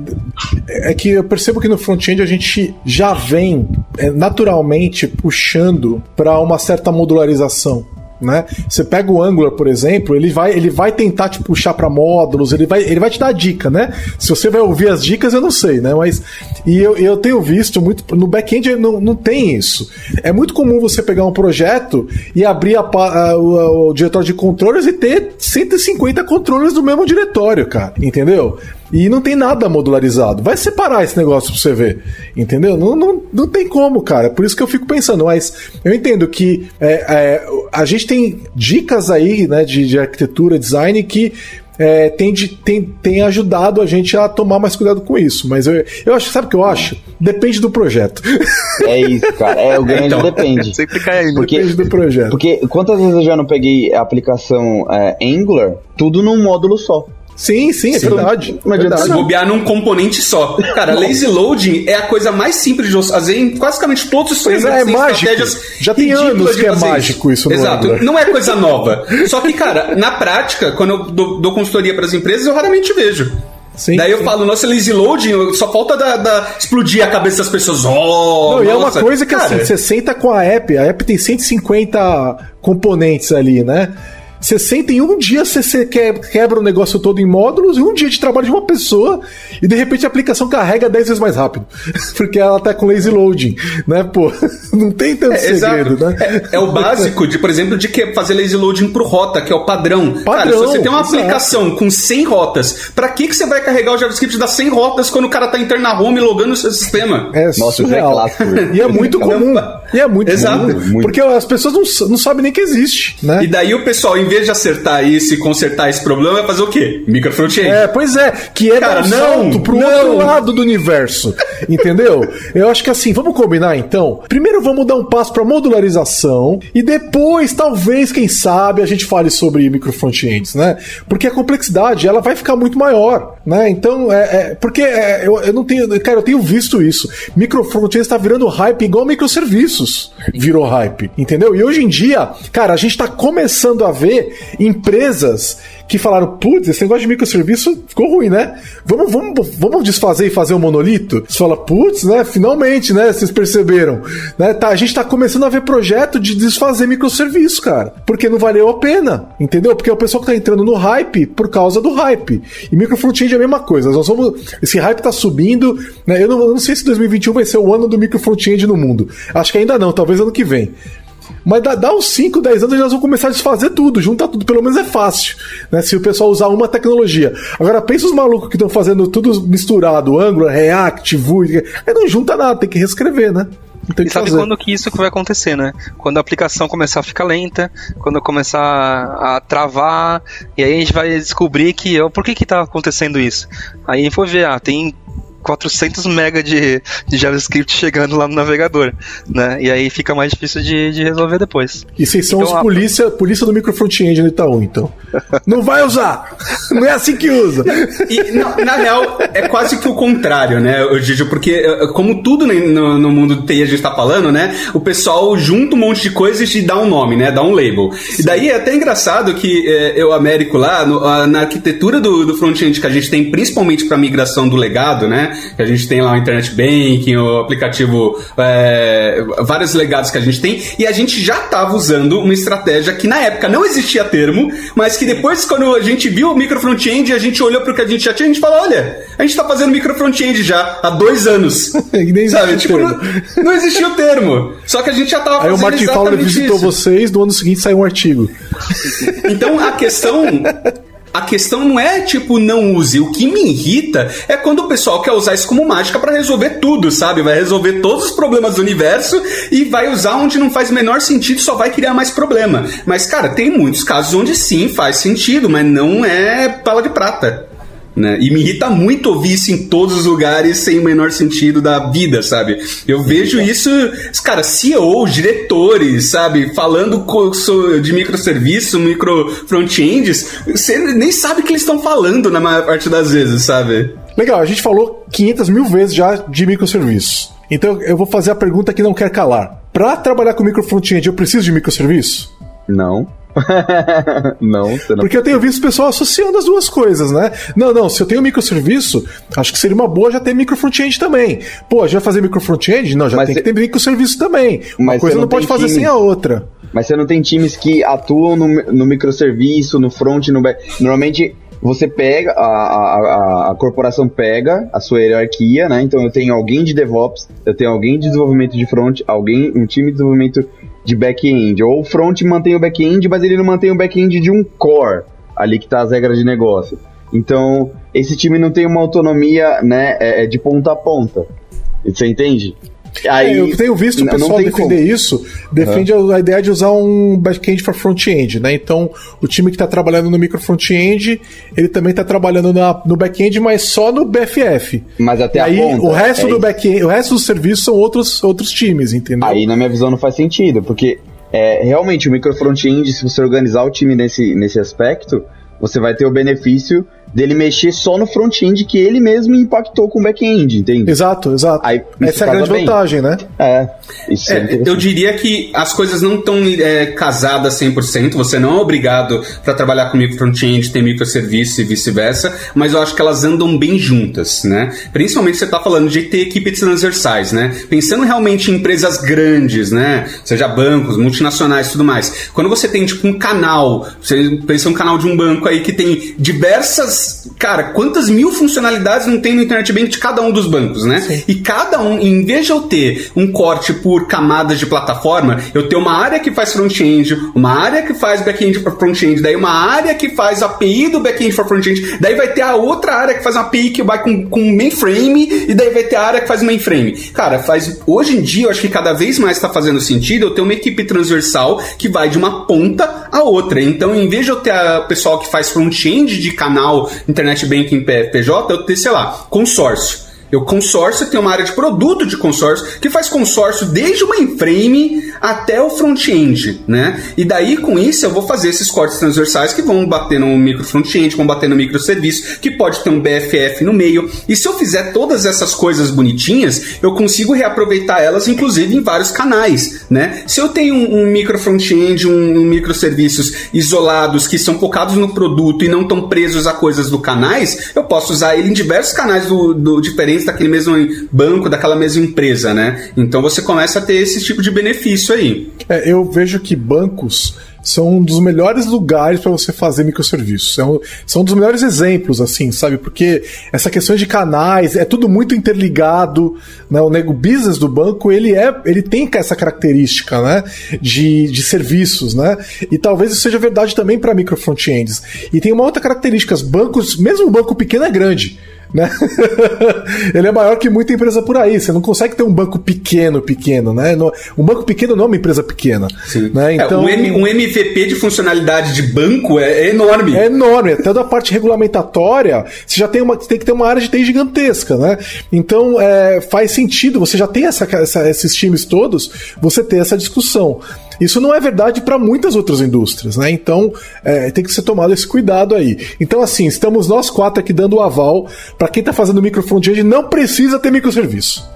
é que eu percebo que no front-end a gente já vem é, naturalmente puxando para uma certa modularização né? Você pega o Angular, por exemplo, ele vai, ele vai tentar te puxar para módulos, ele vai, ele vai te dar dica, né? Se você vai ouvir as dicas, eu não sei, né? Mas e eu, eu tenho visto muito no back-end não, não tem isso. É muito comum você pegar um projeto e abrir a, a, o, o diretório de controles e ter 150 controles do mesmo diretório, cara. Entendeu? E não tem nada modularizado. Vai separar esse negócio pra você ver. Entendeu? Não, não, não tem como, cara. Por isso que eu fico pensando. Mas eu entendo que é, é, a gente tem dicas aí, né, de, de arquitetura, design, que é, tem, de, tem, tem ajudado a gente a tomar mais cuidado com isso. Mas eu, eu acho, sabe o que eu acho? Depende do projeto. É isso, cara. É, o grande então, depende. Sempre cai aí, porque, depende do projeto. Porque quantas vezes eu já não peguei a aplicação é, Angular, tudo num módulo só. Sim, sim, é Sim. verdade. Não adianta verdade. Se bobear num componente só. Cara, lazy loading é a coisa mais simples de fazer em basicamente todos os Pois é, é mágico. Já tem anos que é mágico isso no Exato. Não é coisa nova. Só que, cara, na prática, quando eu dou, dou consultoria para as empresas, eu raramente vejo. Sim, Daí eu sim. falo, nossa, lazy loading, só falta da, da- explodir a cabeça das pessoas. Oh, Não, e é uma coisa que Cara, assim, você senta com a app, a app tem 150 componentes ali, né? Você senta em um dia, você, você que- quebra o negócio todo em módulos, e um dia de trabalho de uma pessoa, e de repente a aplicação carrega 10 vezes mais rápido. Porque ela tá com lazy loading, né? Pô, não tem tanto É, segredo, exato. né? É, é o básico, de, por exemplo, de que fazer lazy loading pro rota, que é o padrão. Cara, se Padrão, você tem uma exato. aplicação com 100 rotas, pra que, que você vai carregar o JavaScript das 100 rotas quando o cara tá entrando na home logando no seu sistema? É Nossa, é surreal. clássico, velho. e é muito comum. E é muito Exato. comum. Porque as pessoas não, não sabem nem que existe, né? E daí o pessoal, em vez de acertar isso e consertar esse problema, vai fazer o quê? Micro front-end. É, pois é, que é Cara, um não, salto pro não. outro lado do universo. Entendeu? Eu acho que assim, vamos combinar então? Primeiro vamos dar um passo pra modularização e depois, talvez, quem sabe, a gente fale sobre micro frontends, né? Porque a complexidade, ela vai ficar muito maior, né? Então, é, é- porque é, eu, eu não tenho, cara, eu tenho visto isso. Micro frontends tá virando hype igual microserviços virou hype, entendeu? E hoje em dia, cara, a gente tá começando a ver empresas que falaram, putz, esse negócio de microserviço ficou ruim, né? Vamos, vamos, vamos desfazer e fazer um monolito? Você fala, putz, né? Finalmente, né? Vocês perceberam. Né? Tá, a gente tá começando a ver projeto de desfazer microserviço, cara. Porque não valeu a pena, entendeu? Porque é o pessoal que tá entrando no hype por causa do hype. E micro front-end é a mesma coisa. Nós vamos, esse hype tá subindo, né? Eu não, eu não sei se 2021 vai ser o ano do micro front-end no mundo. Acho que ainda não, talvez ano que vem. Mas dá, dá uns 5, 10 anos eles vão começar a desfazer tudo, juntar tudo, pelo menos é fácil, né? Se o pessoal usar uma tecnologia. Agora pensa os malucos que estão fazendo tudo misturado, Angular, React, Vue, aí não junta nada, tem que reescrever, né? E sabe fazer. quando que isso que vai acontecer, né? Quando a aplicação começar a ficar lenta, quando começar a travar, e aí a gente vai descobrir que, ó, por que que tá acontecendo isso? Aí a gente for ver, ah, tem 400 mega de, de JavaScript chegando lá no navegador, né? E aí fica mais difícil de, de resolver depois. E vocês são Então, os a- polícia, polícia do micro front-end no Itaú, então. Não vai usar! Não é assim que usa! E, na, na real, é quase que o contrário, né, Gigi? Porque, eh, como tudo no, no mundo do TI a gente tá falando, né? O pessoal junta um monte de coisas e dá um nome, né? Dá um label. E daí é até engraçado que eh, eu, Américo, lá, no- a- na arquitetura do, do front-end que a gente tem, principalmente para migração do legado, né? Que a gente tem lá o Internet Banking, o aplicativo, eh, vários legados que a gente tem, e a gente já tava usando uma estratégia que na época não existia termo, mas que depois, quando a gente viu o micro front-end, a gente olhou pro que a gente já tinha, a gente falou: olha, a gente tá fazendo micro front-end já há dois anos. Nem Sabe? Tipo, termo. não, não existia o termo. Só que a gente já tava Aí fazendo o Martin Fowler visitou isso. vocês, no ano seguinte saiu um artigo. Então a questão. A questão não é tipo não use. O que me irrita é quando o pessoal quer usar isso como mágica pra resolver tudo, sabe? Vai resolver todos os problemas do universo e vai usar onde não faz menor sentido, só vai criar mais problema. Mas cara, tem muitos casos onde sim faz sentido, mas não é bala de prata. Né? E me irrita muito ouvir isso em todos os lugares sem o menor sentido da vida, sabe? Eu vejo isso, cara, CEOs, diretores, sabe? Falando de microserviço, micro front-ends, você nem sabe o que eles estão falando na maior parte das vezes, sabe? Legal, a gente falou 500 mil vezes já de microserviço. Então eu vou fazer a pergunta que não quer calar. Pra trabalhar com micro front-end, eu preciso de microserviço? Não. não, você não. Porque eu tenho visto o pessoal associando as duas coisas, né? Não, não, se eu tenho microserviço, acho que seria uma boa já ter micro front-end também. Pô, já fazer micro front-end? Não, já Mas tem cê- que ter microserviço também. Uma Mas coisa não, não pode fazer time. sem a outra. Mas você não tem times que atuam no, no microserviço, no front, no back. Normalmente você pega, a, a, a, a corporação pega a sua hierarquia, né? Então eu tenho alguém de DevOps, eu tenho alguém de desenvolvimento de front, alguém, um time de desenvolvimento de back-end. Ou o front mantém o back-end, mas ele não mantém o back-end de um core, ali que tá as regras de negócio. Então, esse time não tem uma autonomia, né, é, é de ponta a ponta. Você entende? É, eu tenho visto o pessoal defender como. isso, defende a, a ideia de usar um back-end para front-end, né? Então, o time que está trabalhando no micro front-end, ele também está trabalhando na- no back-end, mas só no BFF. Mas até E aí, ponta, o resto é do back-end, o resto do serviço são outros, outros times, entendeu? Aí, na minha visão, não faz sentido, porque é, realmente o micro front-end, se você organizar o time nesse, nesse aspecto, você vai ter o benefício dele mexer só no front-end que ele mesmo impactou com o back-end, entende? Exato, exato. Aí, Essa é a grande bem. vantagem, né? É, isso é, É, eu diria que as coisas não estão é, casadas 100%, você não é obrigado para trabalhar com micro front-end, ter microserviço e vice-versa, mas eu acho que elas andam bem juntas, né? Principalmente você está falando de ter equipes transversais, né? Pensando realmente em empresas grandes, né? Seja bancos, multinacionais e tudo mais. Quando você tem tipo um canal, você pensa um canal de um banco aí que tem diversas, cara, quantas mil funcionalidades não tem no Internet Bank de cada um dos bancos, né? E cada um, em vez de eu ter um corte por camadas de plataforma, eu tenho uma área que faz front-end, uma área que faz back-end para front-end, daí uma área que faz API do back-end para front-end, daí vai ter a outra área que faz uma API que vai com, com mainframe, e daí vai ter a área que faz mainframe. Cara, faz hoje em dia eu acho que cada vez mais está fazendo sentido eu ter uma equipe transversal que vai de uma ponta a outra. Então, em vez de eu ter a pessoal que faz front-end de canal Internet Banking PJ, eu ter, sei lá, consórcio. Eu consórcio, tenho uma área de produto de consórcio que faz consórcio desde o mainframe até o front-end, né? E daí com isso eu vou fazer esses cortes transversais que vão bater no micro front-end, vão bater no microserviço, que pode ter um BFF no meio. E se eu fizer todas essas coisas bonitinhas, eu consigo reaproveitar elas, inclusive em vários canais, né? Se eu tenho um, um micro front-end, um, um microserviços isolados que são focados no produto e não estão presos a coisas do canais, eu posso usar ele em diversos canais do, do diferentes daquele mesmo banco, daquela mesma empresa, né? Então você começa a ter esse tipo de benefício aí. É, eu vejo que bancos são um dos melhores lugares para você fazer microserviços. São, são um dos melhores exemplos, assim, sabe? Porque essa questão de canais é tudo muito interligado, né? O nego business do banco ele é, ele tem essa característica, né? De, de serviços, né? E talvez isso seja verdade também para micro front-ends. E tem uma outra característica: os bancos, mesmo um banco pequeno é grande. Né? ele é maior que muita empresa por aí. Você não consegue ter um banco pequeno, pequeno, né? Um banco pequeno não é uma empresa pequena. Né? Então, é, um, um, MVP de funcionalidade de banco é, é, enorme. É enorme. Até da parte regulamentatória, você já tem, uma, tem que ter uma área de TI gigantesca, né? Então é, faz sentido, você já tem essa, essa, esses times todos, você ter essa discussão. Isso não é verdade para muitas outras indústrias, né? Então é, tem que ser tomado esse cuidado aí. Então, assim, estamos nós quatro aqui dando o aval para quem está fazendo micro front-end não precisa ter microserviço,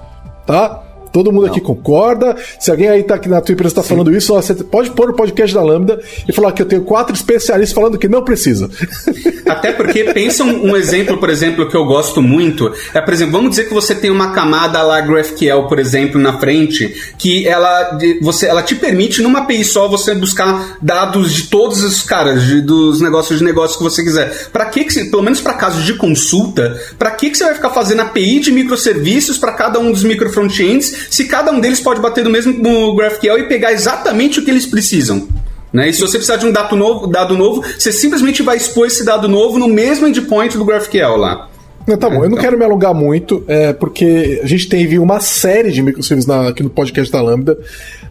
tá? Todo mundo não. aqui concorda. Se alguém aí tá aqui na tua empresa está falando isso, você pode pôr o podcast da Lambda e falar que eu tenho quatro especialistas falando que não precisa. Até porque pensa um, um, exemplo, por exemplo, que eu gosto muito. É, por exemplo, vamos dizer que você tem uma camada lá GraphQL, por exemplo, na frente, que ela, você, ela te permite numa API só você buscar dados de todos os caras, de, dos negócios de negócio que você quiser. Para que, que você, pelo menos para casos de consulta, para que, que você vai ficar fazendo API de microserviços para cada um dos micro se cada um deles pode bater no mesmo GraphQL e pegar exatamente o que eles precisam. Né? E se você precisar de um dado novo, dado novo, você simplesmente vai expor esse dado novo no mesmo endpoint do GraphQL lá. Não, tá bom, eu não então. quero me alongar muito, é, porque a gente teve uma série de microserviços na, aqui no podcast da Lambda,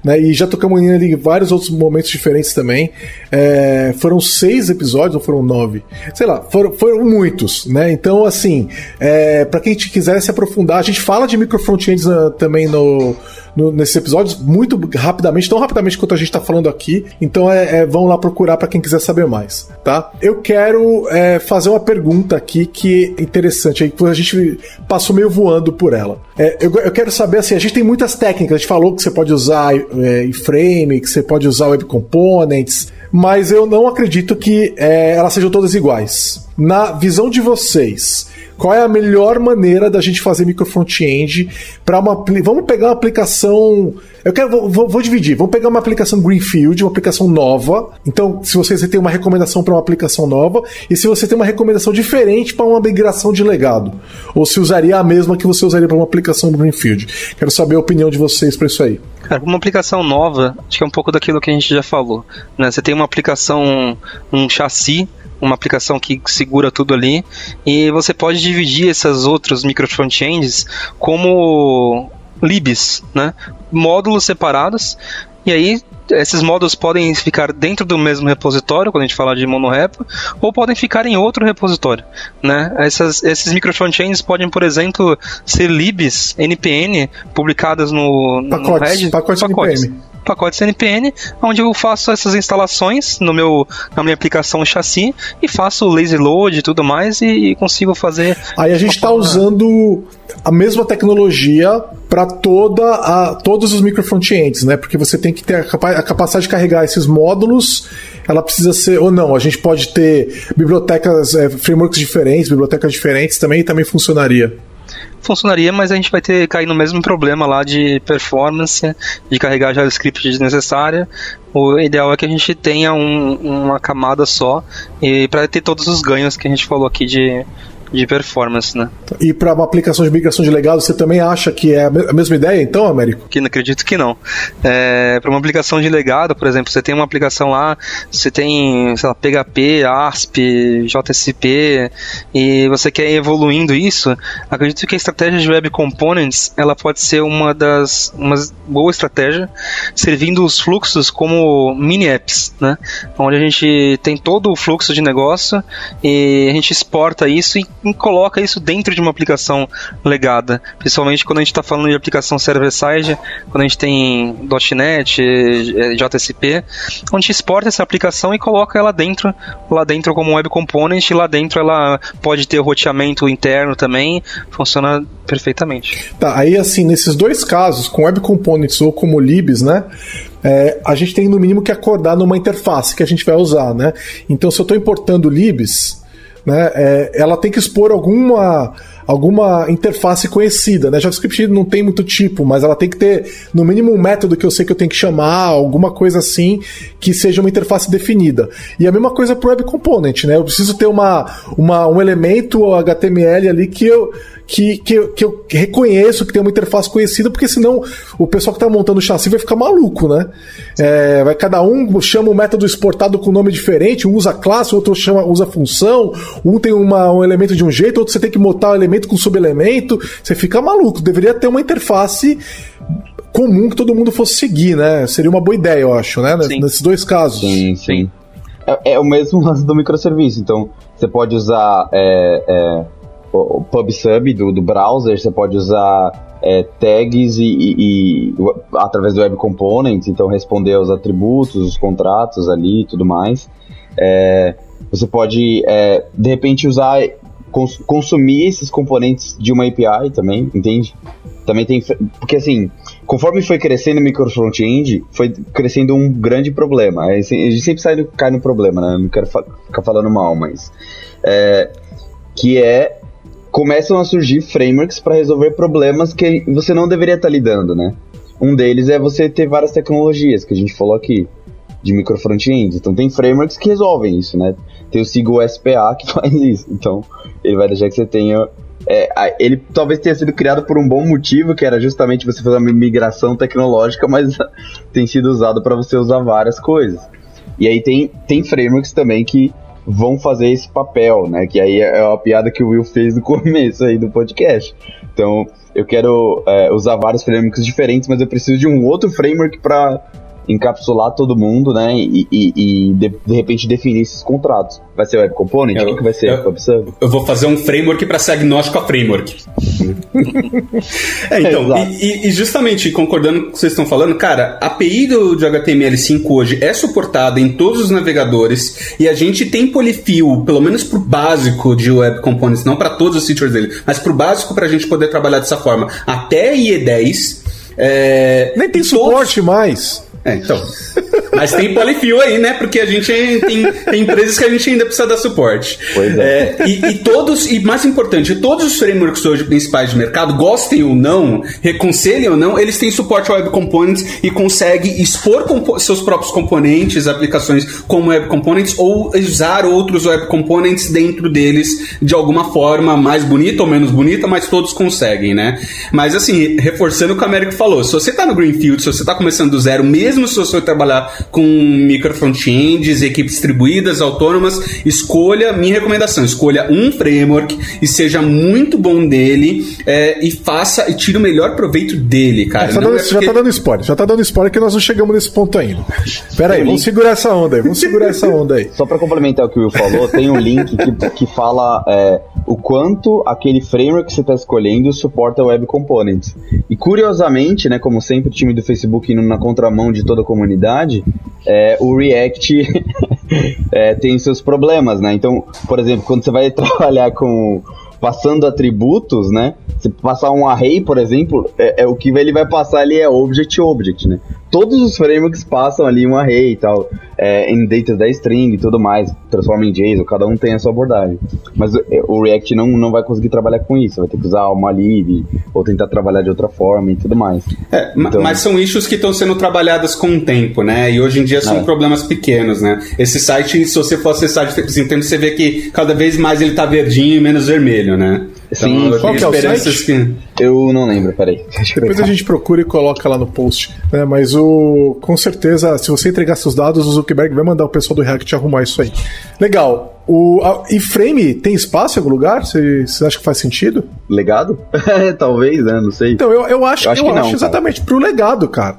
né, e já tocamos em vários outros momentos diferentes também. É, foram seis episódios ou foram nove? Sei lá, foram, foram muitos, né? Então, assim, é, para quem quiser se aprofundar, a gente fala de micro frontends uh, também no no, nesses episódios muito rapidamente, tão rapidamente quanto a gente está falando aqui. Então é, é, vão lá procurar para quem quiser saber mais, tá? Eu quero é, fazer uma pergunta aqui que é interessante, aí a gente passou meio voando por ela. É, eu, eu, quero saber assim, a gente tem muitas técnicas, a gente falou que você pode usar é, iframe, que você pode usar web components, mas eu não acredito que é, elas sejam todas iguais. Na visão de vocês, qual é a melhor maneira da gente fazer micro front-end para uma vamos pegar uma aplicação eu quero vou, vou, dividir vamos pegar uma aplicação greenfield uma aplicação nova então se você tem uma recomendação para uma aplicação nova e se você tem uma recomendação diferente para uma migração de legado ou se usaria a mesma que você usaria para uma aplicação greenfield quero saber a opinião de vocês para isso aí Cara, uma aplicação nova, acho que é um pouco daquilo que a gente já falou. Né? Você tem uma aplicação, um chassi uma aplicação que segura tudo ali e você pode dividir essas outras micro frontends como libs, né? Módulos separados e aí esses módulos podem ficar dentro do mesmo repositório, quando a gente fala de monorepo, ou podem ficar em outro repositório. Né? Essas, esses microfrontends podem, por exemplo, ser libs NPN publicadas no, pacotes, no Red, pacotes, pacotes. NPM pacotes NPN, onde eu faço essas instalações no meu, na minha aplicação chassi e faço lazy load e tudo mais e, e consigo fazer. Aí a gente está usando a mesma tecnologia para toda a, todos os microfrontends, né? Porque você tem que ter a, capa a capacidade de carregar esses módulos. Ela precisa ser ou não. A gente pode ter bibliotecas, é, frameworks diferentes, bibliotecas diferentes também também funcionaria funcionaria, mas a gente vai ter cair no mesmo problema lá de performance, de carregar JavaScript desnecessária. O ideal é que a gente tenha um, uma camada só e para ter todos os ganhos que a gente falou aqui de de performance, né? E para uma aplicação de migração de legado, você também acha que é a mesma ideia, então, Américo? Que não acredito que não. É, para uma aplicação de legado, por exemplo, você tem uma aplicação lá, você tem, sei lá, PHP, ASP, JSP, e você quer ir evoluindo isso, acredito que a estratégia de Web Components, ela pode ser uma das, uma boa estratégia, servindo os fluxos como mini apps, né? Onde a gente tem todo o fluxo de negócio e a gente exporta isso e coloca isso dentro de uma aplicação legada, principalmente quando a gente está falando de aplicação server-side, quando a gente tem .NET, eh, JSP, onde a gente exporta essa aplicação e coloca ela dentro, lá dentro como web component, e lá dentro ela pode ter roteamento interno também, funciona perfeitamente. Tá, aí assim, nesses dois casos, com web components ou como libs, né, é, a gente tem no mínimo que acordar numa interface que a gente vai usar, né? Então, se eu estou importando libs, né, é, ela tem que expor alguma, alguma interface conhecida. Né? JavaScript não tem muito tipo, mas ela tem que ter, no mínimo, um método que eu sei que eu tenho que chamar, alguma coisa assim, que seja uma interface definida. E a mesma coisa para o Web Component. Né? Eu preciso ter uma, uma, um elemento HTML ali que eu que, que, que eu reconheço que tem uma interface conhecida, porque senão o pessoal que está montando o chassi vai ficar maluco, né? É, vai, cada um chama o método exportado com nome diferente, um usa classe, outro chama, usa função, um tem uma, um elemento de um jeito, outro você tem que botar o elemento com subelemento, você fica maluco. Deveria ter uma interface comum que todo mundo fosse seguir, né? Seria uma boa ideia, eu acho, né? Sim. Nesses dois casos. Sim, sim. É, é, o mesmo lance do microserviço. Então, você pode usar é, é o PubSub do, do browser, você pode usar é, tags e, e, e, através do Web Components, então responder aos atributos, os contratos ali e tudo mais. É, você pode, é, de repente, usar, cons consumir esses componentes de uma API também, entende? Também tem. Porque assim, conforme foi crescendo o micro front-end, foi crescendo um grande problema. A gente sempre sai, cai no problema, né? Não quero fa ficar falando mal, mas. É, que é começam a surgir frameworks para resolver problemas que você não deveria estar tá lidando, né? Um deles é você ter várias tecnologias, que a gente falou aqui, de micro front-end. Então tem frameworks que resolvem isso, né? Tem o Sigo SPA que faz isso. Então ele vai deixar que você tenha. É, ele talvez tenha sido criado por um bom motivo, que era justamente você fazer uma migração tecnológica, mas tem sido usado para você usar várias coisas. E aí tem, tem frameworks também que vão fazer esse papel, né? Que aí é uma piada que o Will fez no começo aí do podcast. Então, eu quero é, usar vários frameworks diferentes, mas eu preciso de um outro framework para encapsular todo mundo, né? E, e, e de, de, repente definir esses contratos. Vai ser Web Component? o que, que vai ser? Eu, eu, vou fazer um framework para ser agnóstico a framework. é, então, e, e, justamente concordando com o que vocês estão falando, cara, a API do, de HTML5 hoje é suportada em todos os navegadores e a gente tem polyfill, pelo menos pro básico de Web Components, não para todos os features dele, mas pro básico para a gente poder trabalhar dessa forma. Até IE10. É, Nem tem suporte todos... mais. É, então. Mas tem polyfill aí, né? Porque a gente tem, tem empresas que a gente ainda precisa dar suporte. Pois é. é. e, e, todos, e mais importante, todos os frameworks hoje principais de mercado, gostem ou não, reconselhem ou não, eles têm suporte ao Web Components e conseguem expor seus próprios componentes, aplicações como Web Components ou usar outros Web Components dentro deles de alguma forma mais bonita ou menos bonita, mas todos conseguem, né? Mas assim, reforçando o que o Américo falou, se você está no Greenfield, se você está começando do zero, mesmo se você for trabalhar com micro frontends, equipes distribuídas, autônomas, escolha, minha recomendação, escolha um framework e seja muito bom dele é, e faça e tire o melhor proveito dele, cara. É, tá dando, é porque... Já tá dando spoiler, já tá dando spoiler que nós não chegamos nesse ponto ainda. Pera aí, vamos segurar essa onda aí, vamos segurar essa onda aí. Só para complementar o que o Will falou, tem um link que, que fala é, o quanto aquele framework que você está escolhendo suporta Web Components. E curiosamente, né, como sempre o time do Facebook indo na contramão de toda a comunidade, é, o React é, tem seus problemas, né? Então, por exemplo, quando você vai trabalhar com passando atributos, né? Se passar um array, por exemplo, é, é, o que ele vai passar ali é object object, né? Todos os frameworks passam ali um array e tal, é, em data da string e tudo mais, transforma em JSON, cada um tem a sua abordagem. Mas o, é, o React não, não vai conseguir trabalhar com isso, vai ter que usar uma lib ou tentar trabalhar de outra forma e tudo mais. É, então, mas são issues que estão sendo trabalhadas com o tempo, né? E hoje em dia são é. problemas pequenos, né? Esse site, se você for acessar de tempo em tempo, você vê que cada vez mais ele tá verdinho e menos vermelho, né? Sim, então, qual que é o site? Que... Eu não lembro, peraí. Depois a gente procura e coloca lá no post. Né? Mas o com certeza, se você entregar seus dados, o Zuckerberg vai mandar o pessoal do React arrumar isso aí. Legal. O iframe tem espaço em algum lugar? Você, acha que faz sentido? Legado? Talvez, né? Não sei. Então, eu, eu acho, eu acho, eu acho não, exatamente cara. pro legado, cara.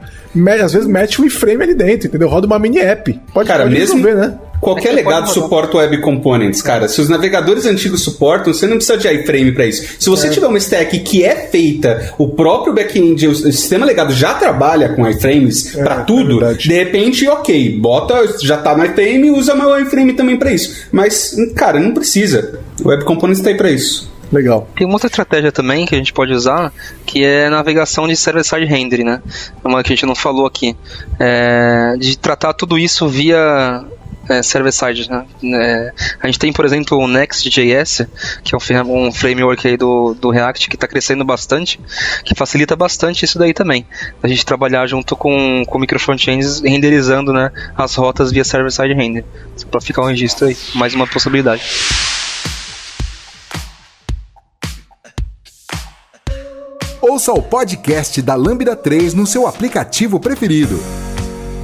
Às vezes mete um iframe ali dentro, entendeu? Roda uma mini app. Pode, cara, pode mesmo, resolver, né? Qualquer legado suporta Web Components, cara. Se os navegadores antigos suportam, você não precisa de iframe para isso. Se você é. tiver uma stack que é feita, o próprio back-end, o sistema legado já trabalha com iframes é, para tudo, é de repente, ok, bota, já tá no iframe, usa meu iframe também para isso. Mas, cara, não precisa. O Web Components tá aí para isso. Legal. Tem uma outra estratégia também que a gente pode usar, que é navegação de server-side rendering, né? É uma que a gente não falou aqui. É, de tratar tudo isso via é, server-side. Né? É, a gente tem, por exemplo, o Next.js, que é um, framework aí do, do React que está crescendo bastante, que facilita bastante isso daí também. A gente trabalhar junto com, com micro frontends renderizando né, as rotas via server-side render. Para ficar um registro aí, mais uma possibilidade. Ouça o podcast da Lambda 3 no seu aplicativo preferido.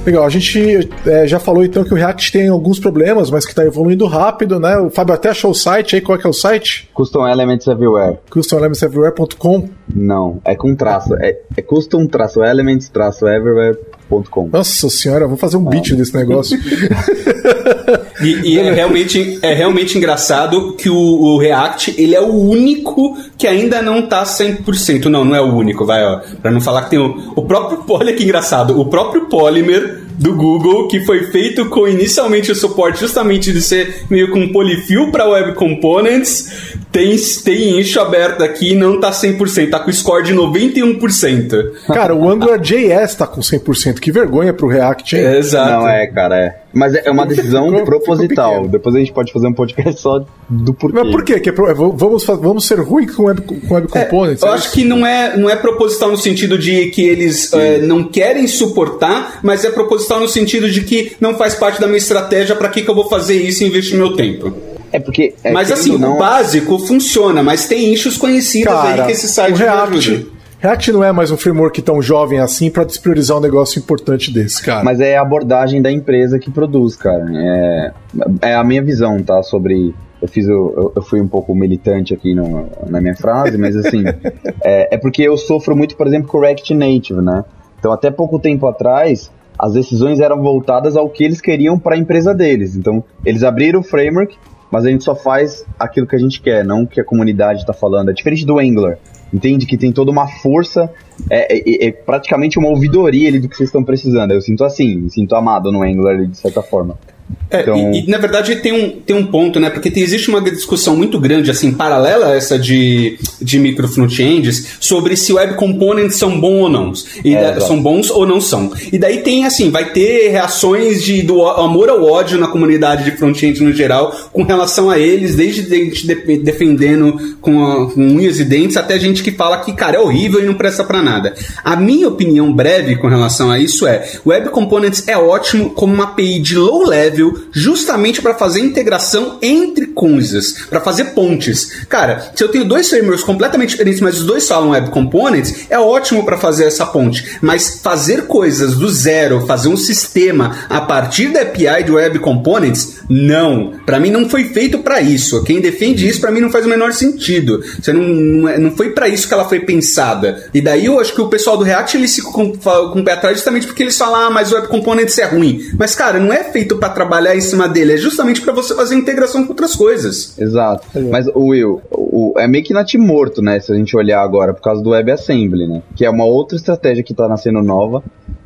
Legal, a gente é, já falou então que o React tem alguns problemas, mas que está evoluindo rápido, né? O Fábio até achou o site aí, qual é que é o site? Custom Elements Everywhere. CustomElementsEverywhere.com? Não, é com traço, é, é custom-elements-everywhere.com. Nossa senhora, vou fazer um ah. beat desse negócio. e, e é, realmente, é realmente engraçado que o, o, React, ele é o único que ainda não tá 100%. Não, não é o único, vai, ó. Pra não falar que tem o, o próprio, olha que engraçado, o próprio Polymer do Google, que foi feito com inicialmente o suporte justamente de ser meio com polifil para Web Components, tem, tem eixo aberto aqui e não tá 100%, tá com score de 91%. Cara, o AngularJS tá com 100%, que vergonha pro React, hein? É, exato. Não, é, cara, é. Mas é uma decisão ficou, proposital. Ficou Depois a gente pode fazer um podcast só do porquê. Mas por quê? Que é pro, vamos, vamos ser ruim com Web, com web é, Components? É, eu acho que não é, não é proposital no sentido de que eles é, não querem suportar, mas é proposital no sentido de que não faz parte da minha estratégia para que, que eu vou fazer isso e investir meu tempo. É porque. É, mas assim, não... o básico funciona, mas tem issues conhecidos Cara, aí que esse site o React, React não é mais um framework tão jovem assim para despriorizar um negócio importante desse, cara. Mas é a abordagem da empresa que produz, cara. É, é a minha visão, tá? Sobre. Eu fiz o, eu fui um pouco militante aqui no, na minha frase, mas assim, é, é porque eu sofro muito, por exemplo, com React Native, né? Então, até pouco tempo atrás, as decisões eram voltadas ao que eles queriam para a empresa deles. Então, eles abriram o framework, mas a gente só faz aquilo que a gente quer, não o que a comunidade está falando. É diferente do Angular. Entende que tem toda uma força, é, é, é praticamente uma ouvidoria ali do que vocês estão precisando. Eu sinto assim, me sinto amado no Angular de certa forma. É, então... e, e, na verdade tem um, tem um ponto, né? Porque tem, existe uma discussão muito grande, assim, paralela a essa de, de micro frontends, sobre se web components são bons ou não. E é, da, são bons ou não são. E daí tem, assim, vai ter reações de, do amor ao ódio na comunidade de front-end no geral, com relação a eles, desde gente de, defendendo com, a, com unhas e dentes, até gente que fala que, cara, é horrível e não presta para nada. A minha opinião breve com relação a isso é, web components é ótimo como uma API de low level justamente para fazer integração entre coisas, para fazer pontes. Cara, se eu tenho dois frameworks completamente diferentes, mas os dois falam web components, é ótimo para fazer essa ponte. Mas fazer coisas do zero, fazer um sistema a partir da API de web components, não. Para mim não foi feito para isso. Quem defende isso para mim não faz o menor sentido. Você não, não, é, foi para isso que ela foi pensada. E daí eu acho que o pessoal do React eles ficam com, com o pé atrás justamente porque eles falam, ah, mas web components é ruim. Mas cara, não é feito para trabalhar em cima dele, é justamente para você fazer integração com outras coisas. Exato. Mas o Will, o, é meio que natimorto, né? Se a gente olhar agora, por causa do WebAssembly, né? Que é uma outra estratégia que tá nascendo nova.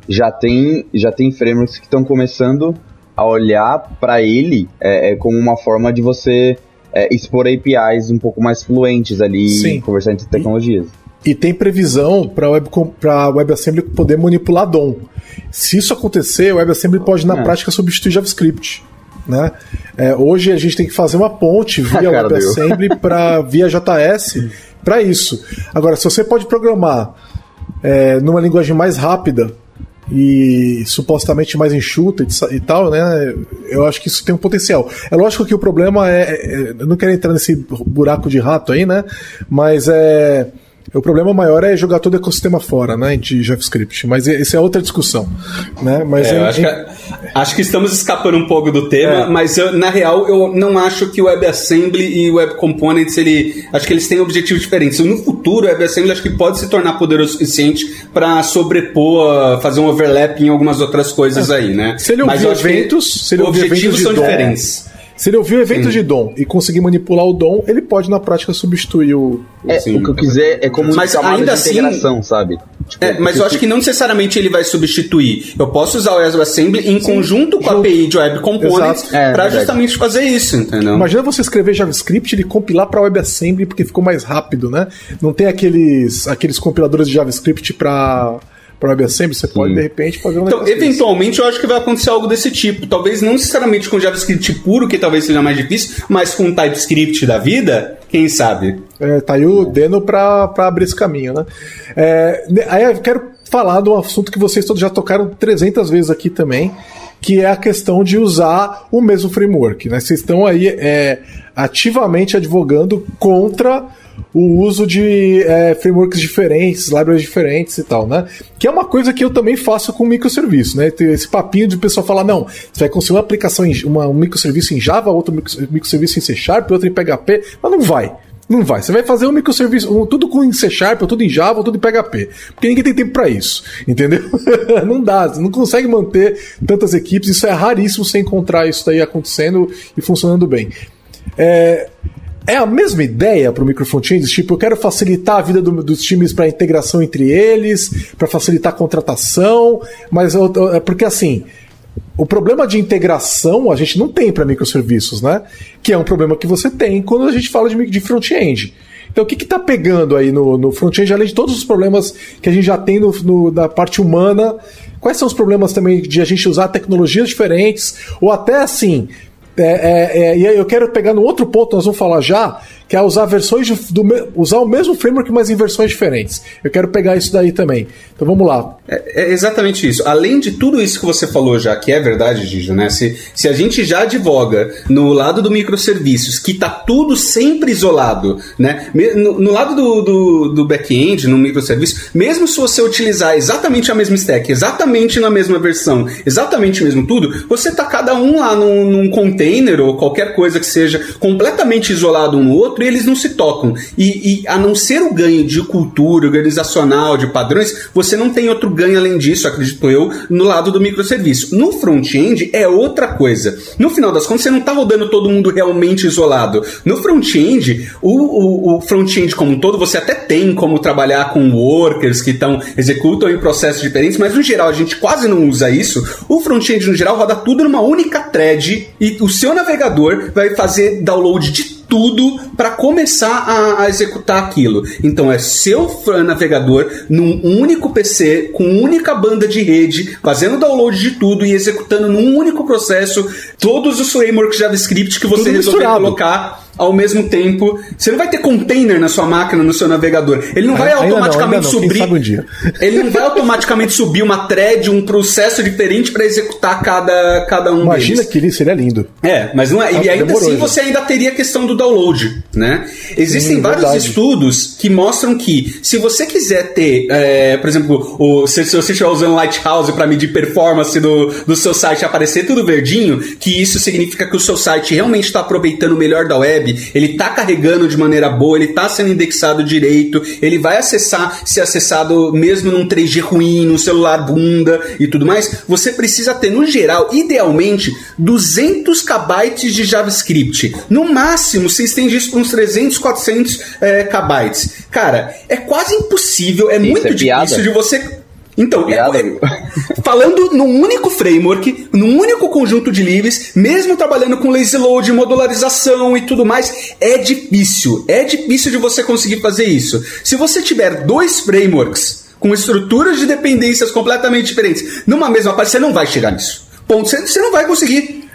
Já tem, já tem frameworks que estão começando a olhar para ele é, é, como uma forma de você é, expor APIs um pouco mais fluentes ali Sim. e conversar entre tecnologias. E tem previsão para web, a WebAssembly poder manipular DOM. Se isso acontecer, o WebAssembly pode, na é. prática, substituir JavaScript. Né? É, hoje a gente tem que fazer uma ponte via WebAssembly para via JS para isso. Agora, se você pode programar é, numa linguagem mais rápida e supostamente mais enxuta e tal, né? Eu acho que isso tem um potencial. É lógico que o problema é, é eu não quero entrar nesse buraco de rato aí, né? Mas é o problema maior é jogar todo o ecossistema fora, né, de JavaScript. Mas essa é outra discussão, né? Mas é, acho, que, acho, que, estamos escapando um pouco do tema, é. mas eu, na real eu não acho que o WebAssembly e o Web Components ele, acho que eles têm objetivos diferentes. No futuro, o WebAssembly acho que pode se tornar poderoso o suficiente para sobrepor, fazer um overlap em algumas outras coisas é. aí, né? Se ele ouvir eventos, se ele objetivos eventos são diferentes. Se ele ouvir o evento Sim. de dom e conseguir manipular o dom, ele pode na prática substituir o. É, o que eu quiser é como mas ainda assim, integração, sabe? Tipo, é, mas eu acho que não necessariamente ele vai substituir. Eu posso usar o WebAssembly em Sim. conjunto com a API de Web Components é, para justamente fazer isso, entendeu? Imagina você escrever JavaScript e compilar para WebAssembly porque ficou mais rápido, né? Não tem aqueles, aqueles compiladores de JavaScript para para WebAssembly, você pode, de repente, fazer um Então, eventualmente, desse. eu acho que vai acontecer algo desse tipo. Talvez não necessariamente com JavaScript puro, que talvez seja mais difícil, mas com TypeScript da vida, quem sabe? É, tá aí o Deno para abrir esse caminho, né? É, aí eu quero falar de um assunto que vocês todos já tocaram 300 vezes aqui também, que é a questão de usar o mesmo framework. Né? Vocês estão aí é, ativamente advogando contra o uso de é, frameworks diferentes, libraries diferentes e tal, né? Que é uma coisa que eu também faço com microserviço, né? Tem esse papinho de o pessoal falar, não, você vai conseguir uma aplicação, em, uma, um microserviço em Java, outro microserviço em C Sharp, outro em PHP, mas não vai. Não vai. Você vai fazer um microserviço, um, tudo com C Sharp, tudo em Java, tudo em PHP. Porque ninguém tem tempo para isso. Entendeu? não dá. Não consegue manter tantas equipes. Isso é raríssimo você encontrar isso daí acontecendo e funcionando bem. É, é a mesma ideia para o microfrontend? Tipo, eu quero facilitar a vida do, dos times para integração entre eles, para facilitar a contratação, mas eu, é porque assim, o problema de integração a gente não tem para microserviços, né? Que é um problema que você tem quando a gente fala de, de front-end. Então, o que está pegando aí no, no front-end, além de todos os problemas que a gente já tem no, no, na parte humana? Quais são os problemas também de a gente usar tecnologias diferentes? Ou até assim, é, é, é, e aí eu quero pegar no outro ponto, nós vamos falar já, que é usar versões do, usar o mesmo framework, mas em versões diferentes. Eu quero pegar isso daí também. Então vamos lá. É, é exatamente isso. Além de tudo isso que você falou já, que é verdade, Gijo, né? Se, se a gente já advoga no lado do microserviços, que tá tudo sempre isolado, né? No, no lado do, do, do back-end, no microserviço, mesmo se você utilizar exatamente a mesma stack, exatamente na mesma versão, exatamente mesmo tudo, você tá cada um lá num, num container ou qualquer coisa que seja completamente isolado um no outro outro e eles não se tocam. E, e, a não ser o ganho de cultura organizacional, de padrões, você não tem outro ganho além disso, acredito eu, no lado do microserviço. No front-end é outra coisa. No final das contas, você não está rodando todo mundo realmente isolado. No front-end, o, o, o front-end como um todo, você até tem como trabalhar com workers que estão executam em processos diferentes, mas no geral a gente quase não usa isso. O front-end no geral roda tudo numa única thread e o seu navegador vai fazer download de tudo para começar a, a, executar aquilo. Então é seu navegador num único PC, com única banda de rede, fazendo download de tudo e executando num único processo todos os frameworks JavaScript que você resolver colocar ao mesmo tempo. Você não vai ter container na sua máquina, no seu navegador. Ele não vai Ainda não, automaticamente não. Quem subir. um. Ele não vai automaticamente subir uma thread, um processo diferente para executar cada, cada um Imagina deles. que ele seria lindo. É, mas não é. E ainda demorou assim já. você ainda teria a questão do download, né? Existem Sim, vários verdade. estudos que mostram que se você quiser ter, é, por exemplo, o, se, se você estiver usando Lighthouse para medir performance do, do seu site aparecer tudo verdinho, que isso significa que o seu site realmente está aproveitando o melhor da web, ele está carregando de maneira boa, ele está sendo indexado direito, ele vai acessar, ser acessado mesmo num 3G ruim, num celular bunda e tudo mais, você precisa ter, no geral, idealmente, 200 KB de JavaScript. No máximo, você estende isso para uns 300, 400 é, KB. Cara, é quase impossível, é Isso muito é piada? difícil de você. Então, é- Piada, é- falando num único framework, num único conjunto de livres, mesmo trabalhando com lazy load, modularização e tudo mais, é difícil. É difícil de você conseguir fazer isso. Se você tiver dois frameworks com estruturas de dependências completamente diferentes numa mesma parte, você não vai chegar nisso. Ponto. Você, você não vai conseguir.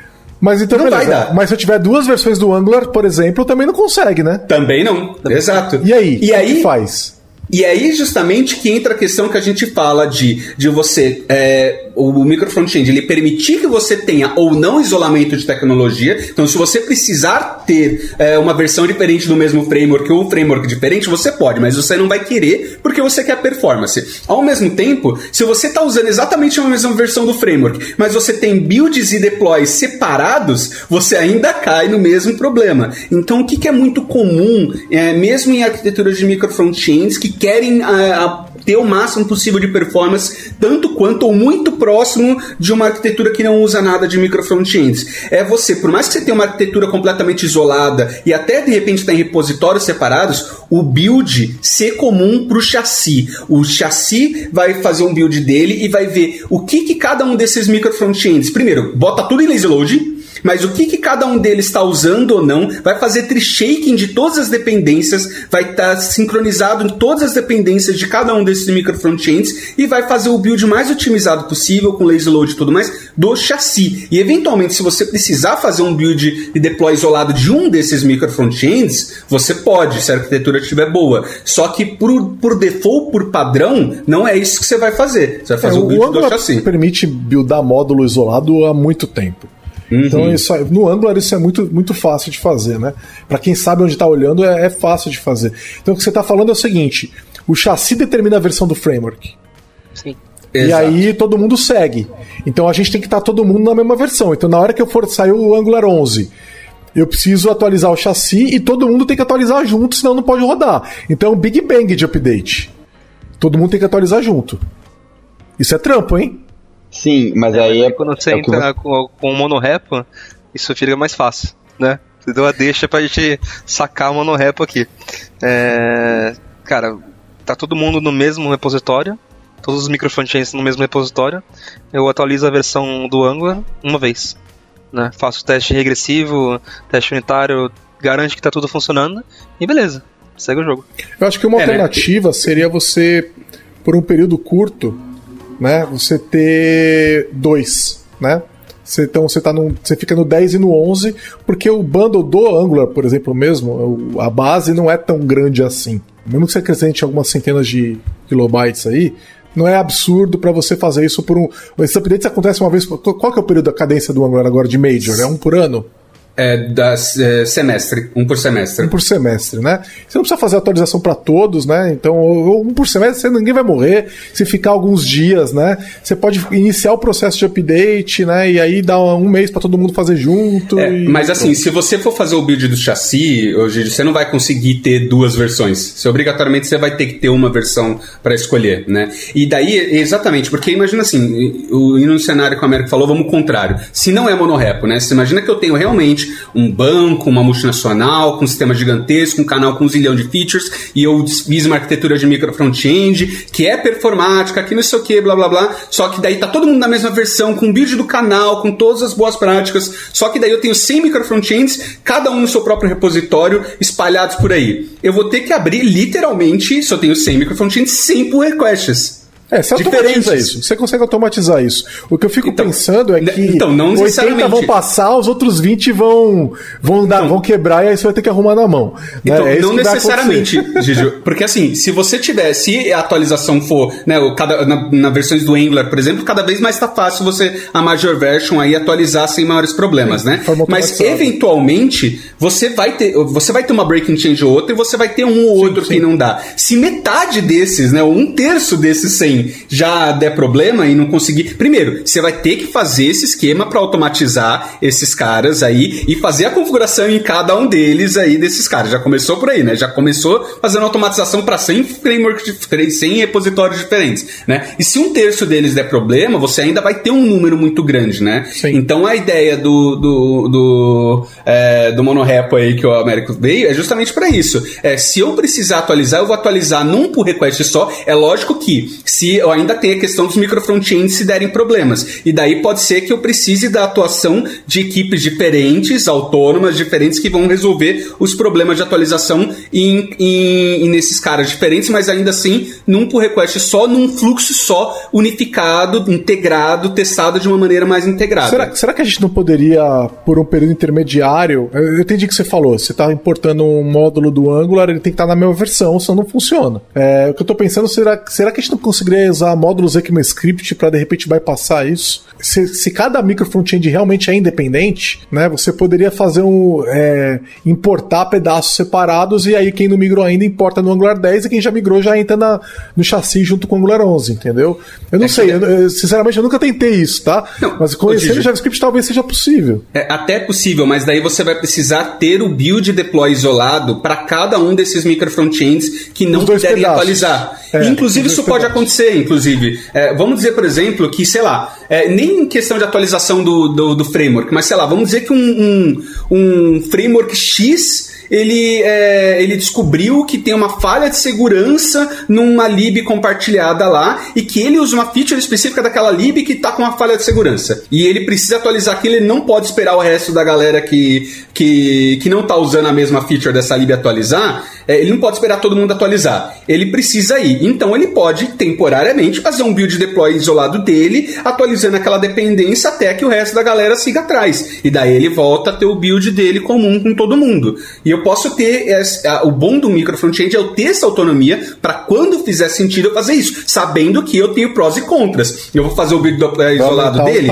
Mas então, Não beleza. vai dar. Mas se eu tiver duas versões do Angular, por exemplo, também não consegue, né? Também não. Exato. E aí? E o aí que faz? E aí, justamente, que entra a questão que a gente fala de, de você, é, o, o micro front-end, ele permitir que você tenha ou não isolamento de tecnologia. Então, se você precisar ter é, uma versão diferente do mesmo framework ou um framework diferente, você pode, mas você não vai querer porque você quer performance. Ao mesmo tempo, se você está usando exatamente a mesma versão do framework, mas você tem builds e deploys separados, você ainda cai no mesmo problema. Então, o que, que é muito comum, é, mesmo em arquiteturas de micro front-ends, que querem ah, ah, ter o máximo possível de performance, tanto quanto ou muito próximo de uma arquitetura que não usa nada de micro front-ends. É você, por mais que você tenha uma arquitetura completamente isolada e até de repente está em repositórios separados, o build ser comum para o chassi. O chassi vai fazer um build dele e vai ver o que, que cada um desses micro front-ends. Primeiro, bota tudo em lazy load. Mas o que, que cada um deles está usando ou não, vai fazer tree-shaking de todas as dependências, vai estar sincronizado em todas as dependências de cada um desses micro front-ends e vai fazer o build mais otimizado possível, com lazy load e tudo mais, do chassi. E eventualmente, se você precisar fazer um build e deploy isolado de um desses micro front-ends, você pode, se a arquitetura estiver boa. Só que por, por default, por padrão, não é isso que você vai fazer. Você vai fazer É, o build do Angular chassi. permite buildar módulo isolado há muito tempo. Uhum. Então, isso, aí- no Angular isso é muito, muito fácil de fazer, né? Para quem sabe onde está olhando, é, é fácil de fazer. Então, o que você está falando é o seguinte: o chassi determina a versão do framework. Sim. E Exato. aí todo mundo segue. Então a gente tem que estar todo mundo na mesma versão. Então na hora que eu for sair o Angular 11, eu preciso atualizar o chassi e todo mundo tem que atualizar junto, senão não pode rodar. Então é um Big Bang de update. Todo mundo tem que atualizar junto. Isso é trampo, hein? Sim, mas aí é. quando você é entra com, com o monorepo, isso fica mais fácil, né? Você deu a deixa pra gente sacar o monorepo aqui. É, cara, tá todo mundo no mesmo repositório, todos os microfrontends no mesmo repositório. Eu atualizo a versão do Angular uma vez, né? Faço o teste regressivo, teste unitário, garante que tá tudo funcionando e beleza, segue o jogo. Eu acho que uma É, né? alternativa seria você, por um período curto, né, você ter dois, né? Você, então você, tá você fica no 10 e no 11, porque o bundle do Angular, por exemplo, mesmo, a base não é tão grande assim. Mesmo que você acrescente algumas centenas de kilobytes aí, não é absurdo para você fazer isso por um. Esses updates acontecem uma vez. Qual que é o período da cadência do Angular agora de Major? É um por ano? É, da, é, semestre, um por semestre. Um por semestre, né? Você não precisa fazer atualização para todos, né? Então, um por semestre, ninguém vai morrer se ficar alguns dias, né? Você pode iniciar o processo de update, né? E aí dar um mês para todo mundo fazer junto. É, e- mas assim, se você for fazer o build do chassi, hoje você não vai conseguir ter duas versões. Você obrigatoriamente você vai ter que ter uma versão para escolher, né? E daí, exatamente, porque imagina assim, o indo no cenário que o Américo falou, vamos ao contrário. Se não é monorepo, né? Você imagina que eu tenho realmente um banco, uma multinacional, com um sistema gigantesco, um canal com um zilhão de features, e eu fiz uma arquitetura de micro front-end, que é performática, que não sei o que, blá blá blá. Só que daí tá todo mundo na mesma versão, com build do canal, com todas as boas práticas. Só que daí eu tenho 100 micro front-ends, cada um no seu próprio repositório, espalhados por aí. Eu vou ter que abrir literalmente, se eu tenho 100 micro front-ends, 100 pull requests. É, você automatiza isso. Você consegue automatizar isso. O que eu fico Então, pensando é ne- que então, não 80 necessariamente. vão passar, os outros 20 vão vão, dar, vão quebrar e aí você vai ter que arrumar na mão. né? Então, É isso não necessariamente, Gigi, porque assim, se você tiver, se a atualização for, né, o cada, na, na versões do Angular, por exemplo, cada vez mais tá fácil você, a major version aí, atualizar sem maiores problemas, né? forma Mas, eventualmente, você vai ter, você vai ter uma breaking change ou outra e você vai ter um ou outro que não dá. Se metade desses, né, ou um terço desses 100 já der problema e não conseguir, primeiro, você vai ter que fazer esse esquema para automatizar esses caras aí e fazer a configuração em cada um deles aí desses caras. Já começou por aí, né? Já começou fazendo automatização para 100 frameworks, dif- 100 repositórios diferentes, né? E se um terço deles der problema, você ainda vai ter um número muito grande, né? Sim. Então a ideia do do, do, é, do monorepo aí que o Américo veio é justamente para isso. É, se eu precisar atualizar, eu vou atualizar num pull request só. É lógico que se eu ainda tenho a questão dos micro frontends se derem problemas. E daí pode ser que eu precise da atuação de equipes diferentes, autônomas, diferentes, que vão resolver os problemas de atualização em, em- em- nesses caras diferentes, mas ainda assim num pull request só, num fluxo só, unificado, integrado, testado de uma maneira mais integrada. Será, será que a gente não poderia, por um período intermediário. Eu entendi o que você falou. Você está importando um módulo do Angular, ele tem que estar na mesma versão, senão não funciona. É, o que eu estou pensando, será, será que a gente não conseguiria usar módulos ECMAScript para de repente bypassar isso? Se, se cada micro front-end realmente é independente, né, você poderia fazer um. é, importar pedaços separados e aí quem não migrou ainda importa no Angular 10 e quem já migrou já entra na, no chassi junto com o Angular 11, entendeu? Eu não É que- sei, eu- eu- sinceramente eu nunca tentei isso, tá? Não, Mas conhecendo Gigi. JavaScript talvez seja possível. É até possível, mas daí você vai precisar ter o build deploy isolado para cada um desses micro frontends que não puderem pedaços. atualizar. É, inclusive, isso pode pedaços. acontecer, inclusive. É, vamos dizer, por exemplo, que, sei lá, é, nem em questão de atualização do, do, do framework, mas sei lá, vamos dizer que um, um, um framework X ele, é, ele descobriu que tem uma falha de segurança numa lib compartilhada lá e que ele usa uma feature específica daquela lib que está com uma falha de segurança. E ele precisa atualizar aquilo, ele não pode esperar o resto da galera que, que, que não está usando a mesma feature dessa lib atualizar. É, ele não pode esperar todo mundo atualizar. Ele precisa ir. Então ele pode, temporariamente, fazer um build deploy isolado dele, atualizando aquela dependência até que o resto da galera siga atrás. E daí ele volta a ter o build dele comum com todo mundo. E eu posso ter. esse- a- o bom do micro front-end é eu ter essa autonomia para quando fizer sentido eu fazer isso, sabendo que eu tenho prós e contras. Eu vou fazer o build deploy isolado aumentar o dele.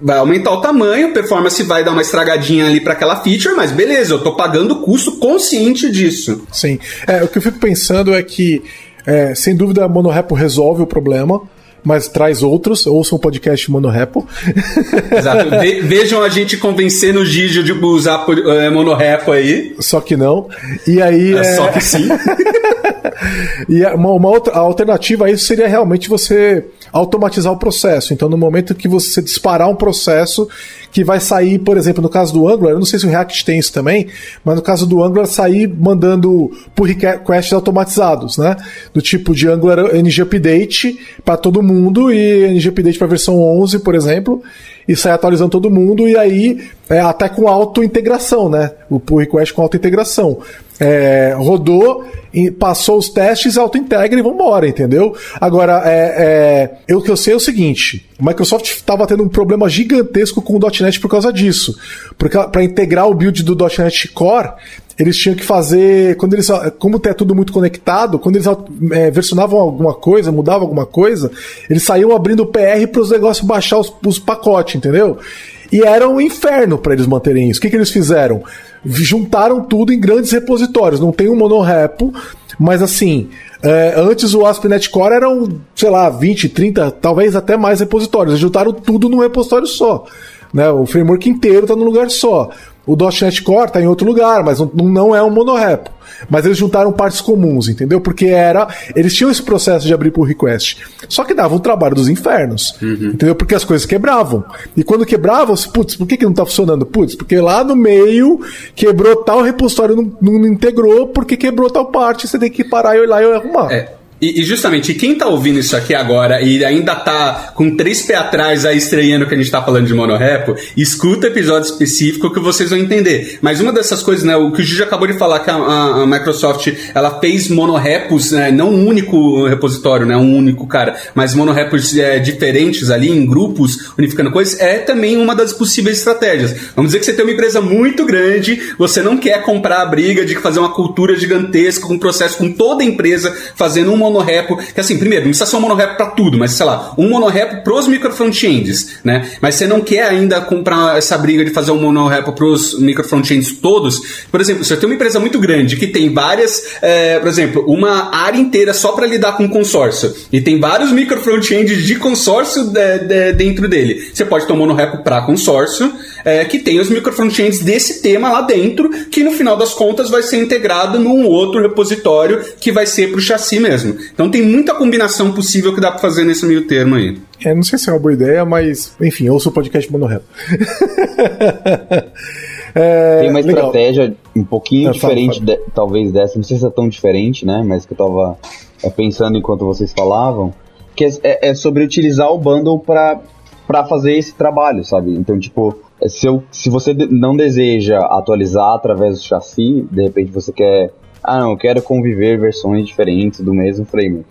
Vai aumentar o tamanho, performance vai dar uma estragadinha ali para aquela feature, mas beleza, eu tô pagando o custo consciente disso. Sim. É, o que eu fico pensando é que, é, sem dúvida, a Monorepo resolve o problema, mas traz outros. Ouçam o podcast Monorepo. Exato. Ve- vejam a gente convencendo o Gigi de usar é, monorepo aí. Só que não. E aí. É, é, Só que sim. E uma, uma outra a alternativa a isso seria realmente você automatizar o processo. Então, no momento que você disparar um processo que vai sair, por exemplo, no caso do Angular, eu não sei se o React tem isso também, mas no caso do Angular, sair mandando pull requests automatizados, né? Do tipo de Angular NG Update para todo mundo e NG Update para versão 11, por exemplo, e sair atualizando todo mundo e aí é, até com auto-integração, né? O pull request com auto-integração. É, rodou, passou os testes, auto-integra e vambora, entendeu? Agora, é, é, eu, que eu sei é o seguinte: Microsoft estava tendo um problema gigantesco com o .NET por causa disso. Porque para integrar o build do .NET Core, eles tinham que fazer. Quando eles, como é tudo muito conectado, quando eles é, versionavam alguma coisa, mudavam alguma coisa, eles saíam abrindo o PR para os negócios baixar os, os pacotes, entendeu? E era um inferno para eles manterem isso. O que, que eles fizeram? Juntaram tudo em grandes repositórios. Não tem um monorepo, mas assim, é, antes o ASP.NET Core eram, sei lá, 20, 30, talvez até mais repositórios. Eles juntaram tudo num repositório só. Né? O framework inteiro está num lugar só. O .NET Core está em outro lugar, mas não, não é um monorepo. Mas eles juntaram partes comuns, entendeu? Porque era. Eles tinham esse processo de abrir por request. Só que dava um trabalho dos infernos. Uhum. Entendeu? Porque as coisas quebravam. E quando quebravam, putz, por que, que não tá funcionando? Putz, porque lá no meio quebrou tal repositório, não, não integrou, porque quebrou tal parte, você tem que parar e lá e arrumar. É. E, e, justamente, quem tá ouvindo isso aqui agora e ainda tá com três pés atrás aí estranhando que a gente tá falando de monorepo, escuta episódio específico que vocês vão entender. Mas uma dessas coisas, né, o que o Gigi acabou de falar que a, a, a Microsoft, ela fez monorepos, né, não um único repositório, né, um único cara, mas monorepos é, diferentes ali em grupos, unificando coisas, é também uma das possíveis estratégias. Vamos dizer que você tem uma empresa muito grande, você não quer comprar a briga de fazer uma cultura gigantesca, com um processo com toda a empresa fazendo um monorepo, que assim, primeiro, não precisa ser um monorepo para tudo, mas sei lá, um monorepo pros micro frontends, né? Mas você não quer ainda comprar essa briga de fazer um monorepo pros micro frontends todos. Por exemplo, você tem uma empresa muito grande que tem várias, é, por exemplo, uma área inteira só para lidar com consórcio e tem vários micro frontends de consórcio de, de, dentro dele, você pode ter um monorepo para consórcio é, que tem os micro frontends desse tema lá dentro, que no final das contas vai ser integrado num outro repositório que vai ser para o chassi mesmo. Então tem muita combinação possível que dá para fazer nesse meio termo aí. É, não sei se é uma boa ideia, mas enfim, ouço o podcast monorepo. é, Tem uma legal. estratégia um pouquinho é, diferente, fala, fala. De, talvez dessa, não sei se é tão diferente, né? Mas que eu tava é, pensando enquanto vocês falavam, que é, é, é sobre utilizar o bundle para fazer esse trabalho, sabe? Então, tipo, se, eu, se você não deseja atualizar através do chassi, de repente você quer ah, não, eu quero conviver versões diferentes do mesmo framework.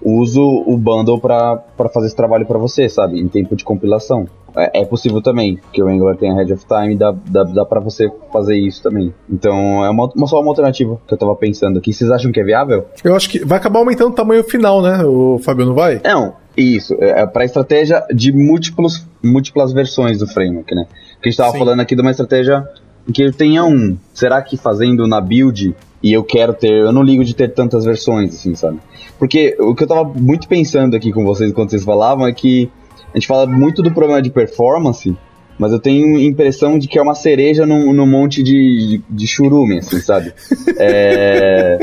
Uso o bundle para fazer esse trabalho para você, sabe? Em tempo de compilação. É, é, possível também, que o Angular tem a Head of Time, dá, dá, dá para você fazer isso também. Então, é uma, uma, só uma alternativa que eu tava pensando aqui. Vocês acham que é viável? Eu acho que vai acabar aumentando o tamanho final, né, o Fabio, não vai? Não, isso. É, é para estratégia de múltiplos, múltiplas versões do framework, né? Que a gente tava Sim. falando aqui de uma estratégia em que ele tenha um. Será que fazendo na build e eu quero ter, eu não ligo de ter tantas versões, assim, sabe? Porque o que eu tava muito pensando aqui com vocês enquanto vocês falavam é que a gente fala muito do problema de performance, mas eu tenho impressão de que é uma cereja num, num monte de, de, churume, assim, sabe? É...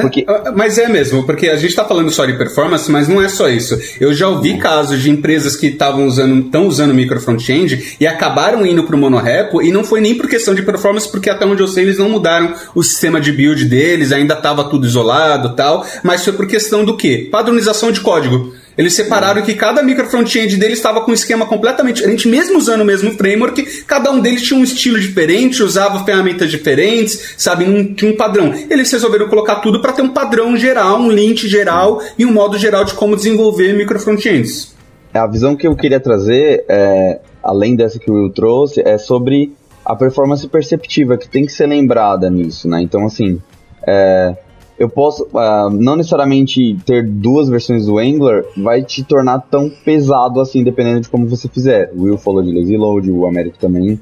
porque... É, mas é mesmo, porque a gente está falando só de performance, mas não é só isso. Eu já ouvi casos de empresas que estavam usando, estão usando micro front-end e acabaram indo para o monorepo e não foi nem por questão de performance, porque até onde eu sei eles não mudaram o sistema de build deles, ainda estava tudo isolado tal, mas foi por questão do quê? Padronização de código. Eles separaram que cada micro front-end deles estava com um esquema completamente diferente, mesmo usando o mesmo framework, cada um deles tinha um estilo diferente, usava ferramentas diferentes, sabe, não tinha um padrão. Eles resolveram colocar tudo para ter um padrão geral, um lint geral e um modo geral de como desenvolver micro front-ends. A visão que eu queria trazer, é, além dessa que o Will trouxe, é sobre a performance perceptiva, que tem que ser lembrada nisso, né? Então, assim, é, eu posso, uh, não necessariamente ter duas versões do Angular vai te tornar tão pesado assim, dependendo de como você fizer. O Will falou de lazy load, o Américo também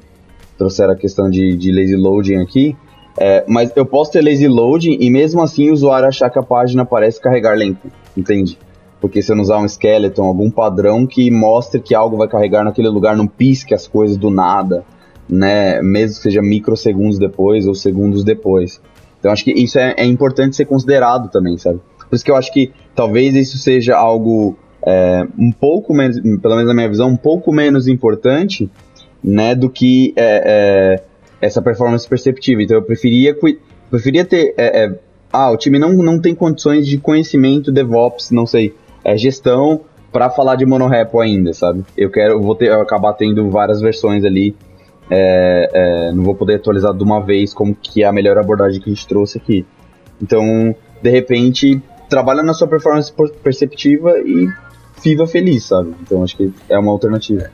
trouxeram a questão de, de lazy loading aqui. É, mas eu posso ter lazy loading e mesmo assim o usuário achar que a página parece carregar lento, entende? Porque se eu não usar um skeleton, algum padrão que mostre que algo vai carregar naquele lugar, não pisque as coisas do nada, né? Mesmo que seja microsegundos depois ou segundos depois. Então acho que isso é, é, importante ser considerado também, sabe? Por isso que eu acho que talvez isso seja algo é, um pouco menos, pelo menos na minha visão, um pouco menos importante, né, do que é, é essa performance perceptiva. Então eu preferia, preferia ter, é, é, ah, o time não, não tem condições de conhecimento DevOps, não sei, gestão para falar de monorepo ainda, sabe? Eu quero, vou ter, eu acabar tendo várias versões ali é, é, não vou poder atualizar de uma vez como que é a melhor abordagem que a gente trouxe aqui. Então, de repente, trabalha na sua performance perceptiva e viva feliz, sabe? Então, acho que é uma alternativa.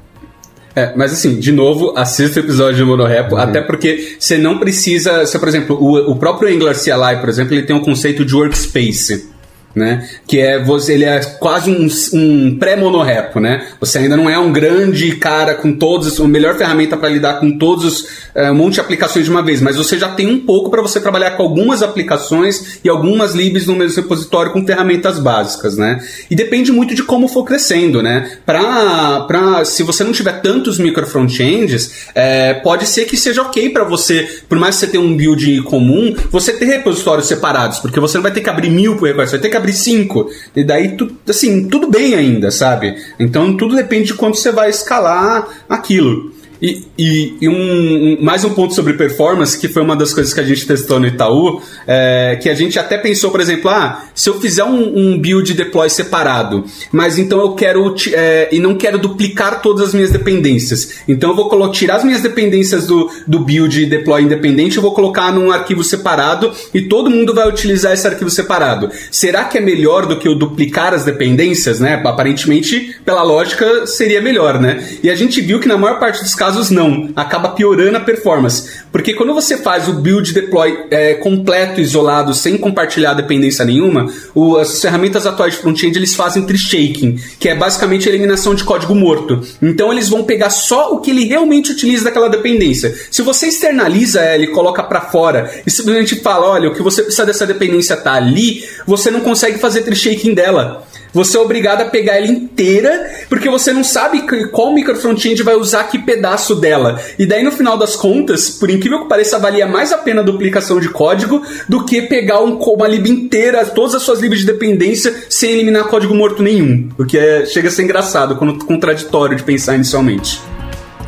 É, mas assim, de novo, assista o episódio de Monorepo, uhum. até porque você não precisa. Se, por exemplo, o, o próprio Angular CLI, por exemplo, ele tem um conceito de workspace né? Que é você, ele é quase um, um pré-monorepo, né? Você ainda não é um grande cara com todos, a melhor ferramenta para lidar com todos os é, um monte de aplicações de uma vez, mas você já tem um pouco para você trabalhar com algumas aplicações e algumas libs no mesmo repositório com ferramentas básicas, né? E depende muito de como for crescendo, né? Pra, pra, se você não tiver tantos micro frontends, é, pode ser que seja ok para você, por mais que você tenha um build comum, você ter repositórios separados, porque você não vai ter que abrir mil por repositório, você vai ter que abrir cinco. E daí, tu, assim, tudo bem ainda, sabe? Então tudo depende de quanto você vai escalar aquilo. E, e, e um, um, mais um ponto sobre performance, que foi uma das coisas que a gente testou no Itaú, é, que a gente até pensou, por exemplo, ah, se eu fizer um, um build deploy separado, mas então eu quero é, e não quero duplicar todas as minhas dependências. Então eu vou tirar as minhas dependências do, do build deploy independente e vou colocar num arquivo separado e todo mundo vai utilizar esse arquivo separado. Será que é melhor do que eu duplicar as dependências, né? Aparentemente, pela lógica, seria melhor, né? E a gente viu que na maior parte dos casos não, acaba piorando a performance. Porque quando você faz o build deploy é, completo, isolado, sem compartilhar dependência nenhuma, o, as ferramentas atuais de front-end eles fazem tree shaking, que é basicamente a eliminação de código morto. Então eles vão pegar só o que ele realmente utiliza daquela dependência. Se você externaliza ela e coloca para fora e simplesmente fala, olha, o que você precisa dessa dependência tá ali, você não consegue fazer tree shaking dela. Você é obrigado a pegar ela inteira, porque você não sabe qual micro front-end vai usar que pedaço dela. E daí, no final das contas, por incrível que pareça, valia mais a pena a duplicação de código do que pegar um, uma lib inteira, todas as suas libs de dependência, sem eliminar código morto nenhum. O que é, chega a ser engraçado, quando contraditório de pensar inicialmente.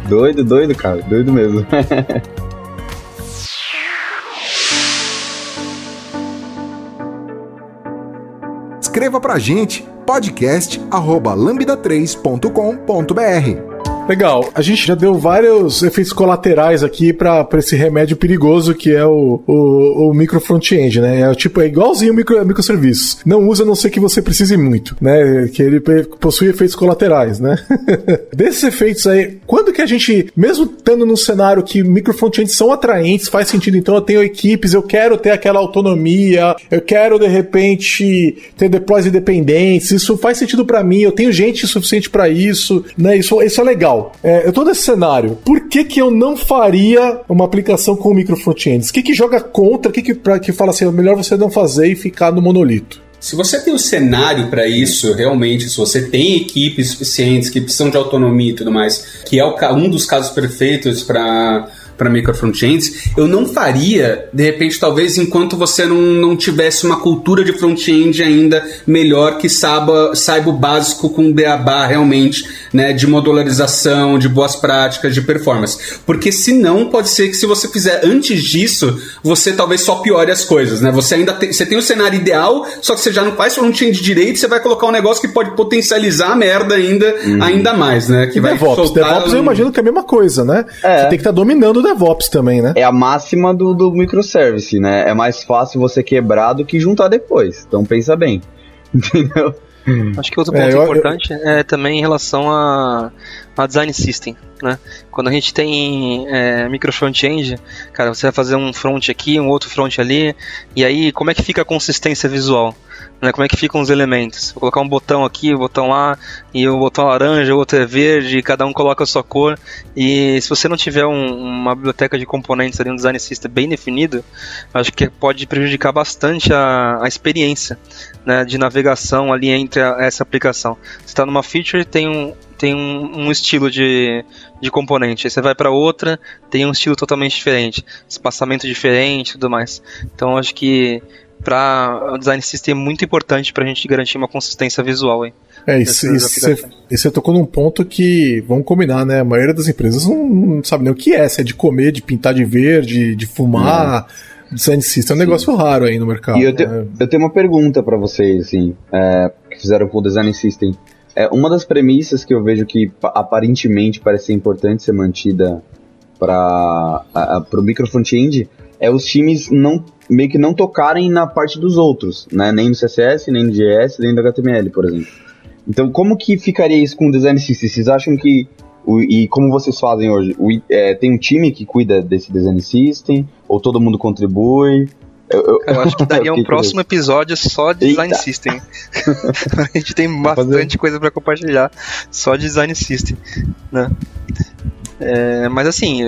Doido, doido, cara. Doido mesmo. Escreva pra gente podcast@lambda3.com.br. Legal. A gente já deu vários efeitos colaterais aqui para esse remédio perigoso que é o, o, o micro front-end, né? É tipo, é igualzinho micro, microserviço. Não usa a não ser que você precise muito, né? Que ele possui efeitos colaterais, né? Desses efeitos aí, quando que a gente, mesmo estando num cenário que micro front-ends são atraentes, faz sentido, então eu tenho equipes, eu quero ter aquela autonomia, eu quero de repente ter deploys independentes, isso faz sentido para mim, eu tenho gente suficiente para isso, né? Isso, isso é legal legal. É, eu tô nesse cenário. Por que que eu não faria uma aplicação com micro frontends? O que que joga contra? O que que, pra, que fala assim, é melhor você não fazer e ficar no monolito? Se você tem o um cenário para isso, realmente, se você tem equipes suficientes que precisam de autonomia e tudo mais, que é um dos casos perfeitos para para micro frontends, eu não faria, de repente, talvez enquanto você não, não tivesse uma cultura de front-end ainda melhor que saiba, saiba o básico com beabá realmente, né, de modularização, de boas práticas, de performance. Porque senão pode ser que se você fizer antes disso, você talvez só piore as coisas, né? Você ainda tem, você tem o cenário ideal, só que você já não faz front-end direito, você vai colocar um negócio que pode potencializar a merda ainda, uhum. ainda mais, né? Que e vai DevOps, DevOps um... eu imagino que é a mesma coisa, né? É. Você tem que estar tá dominando DevOps também, né? É a máxima do, do microservice, né? É mais fácil você quebrar do que juntar depois. Então pensa bem. Entendeu? Acho que outro é, ponto é, eu, importante eu... é também em relação a, a design system, né? Quando a gente tem é, micro front-end, cara, você vai fazer um front aqui, um outro front ali, e aí como é que fica a consistência visual? Né, como é que ficam os elementos? Vou colocar um botão aqui, um botão lá, e o botão laranja, o outro é verde, cada um coloca a sua cor. E se você não tiver um, uma biblioteca de componentes ali, um design system bem definido, acho que pode prejudicar bastante a, a experiência né, de navegação ali entre a, essa aplicação. Você está numa feature tem um tem um, um estilo de, de componente, aí você vai para outra tem um estilo totalmente diferente, espaçamento diferente, e tudo mais. Então acho que para o design system é muito importante para a gente garantir uma consistência visual aí. É, isso, você tocou num ponto que, vamos combinar, né? A maioria das empresas não, não sabe nem o que é, se é de comer, de pintar de verde, de fumar. Hum design system é um Sim. negócio raro aí no mercado. E eu, te, né? eu tenho uma pergunta para vocês, assim, é, que fizeram com o design system. É, uma das premissas que eu vejo que aparentemente parece ser importante ser mantida para o micro front-end é os times não meio que não tocarem na parte dos outros, né? Nem no CSS, nem no JS, nem no HTML, por exemplo. Então, como que ficaria isso com o design system? Vocês acham que o, e como vocês fazem hoje? O, é, tem um time que cuida desse design system? Ou todo mundo contribui? Eu, eu, eu acho que daria um próximo episódio só de Eita. design system. a gente tem bastante coisa para compartilhar só de design system, né? É, mas assim,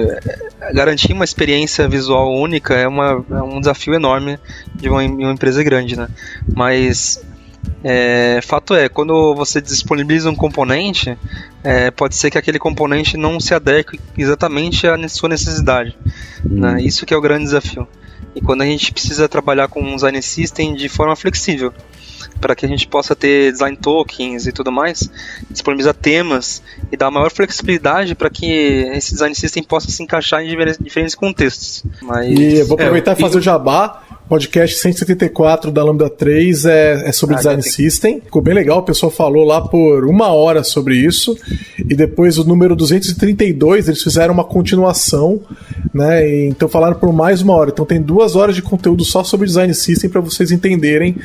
garantir uma experiência visual única é, uma, é um desafio enorme de uma, uma empresa grande, né? Mas é, fato é, quando você disponibiliza um componente, é, pode ser que aquele componente não se adeque exatamente à sua necessidade. Né? Isso que é o grande desafio. E quando a gente precisa trabalhar com um design system de forma flexível. Para que a gente possa ter design tokens e tudo mais, disponibilizar temas e dar maior flexibilidade para que esse design system possa se encaixar em diferentes contextos. Mas, e eu vou aproveitar é, e fazer e... o jabá. Podcast 174 da Lambda 3 é, é sobre ah, Design System. Ficou bem legal, o pessoal falou lá por uma hora sobre isso. E depois o número 232, eles fizeram uma continuação, né? E, então falaram por mais uma hora. Então tem duas horas de conteúdo só sobre Design System para vocês entenderem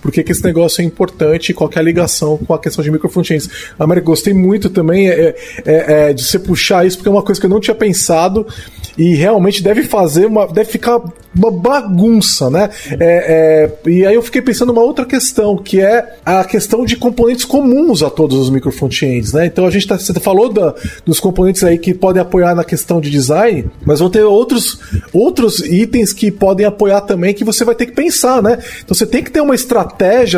por que, que esse negócio é importante e qual é a ligação com a questão de microfrontends. América, gostei muito também é, é, é, de você puxar isso, porque é uma coisa que eu não tinha pensado e realmente deve fazer uma. deve ficar uma bagunça, né? É, é, e aí eu fiquei pensando uma outra questão, que é a questão de componentes comuns a todos os microfrontends, né? Então a gente tá, você falou da, dos componentes aí que podem apoiar na questão de design, mas vão ter outros, outros itens que podem apoiar também que você vai ter que pensar, né? Então você tem que ter uma estratégia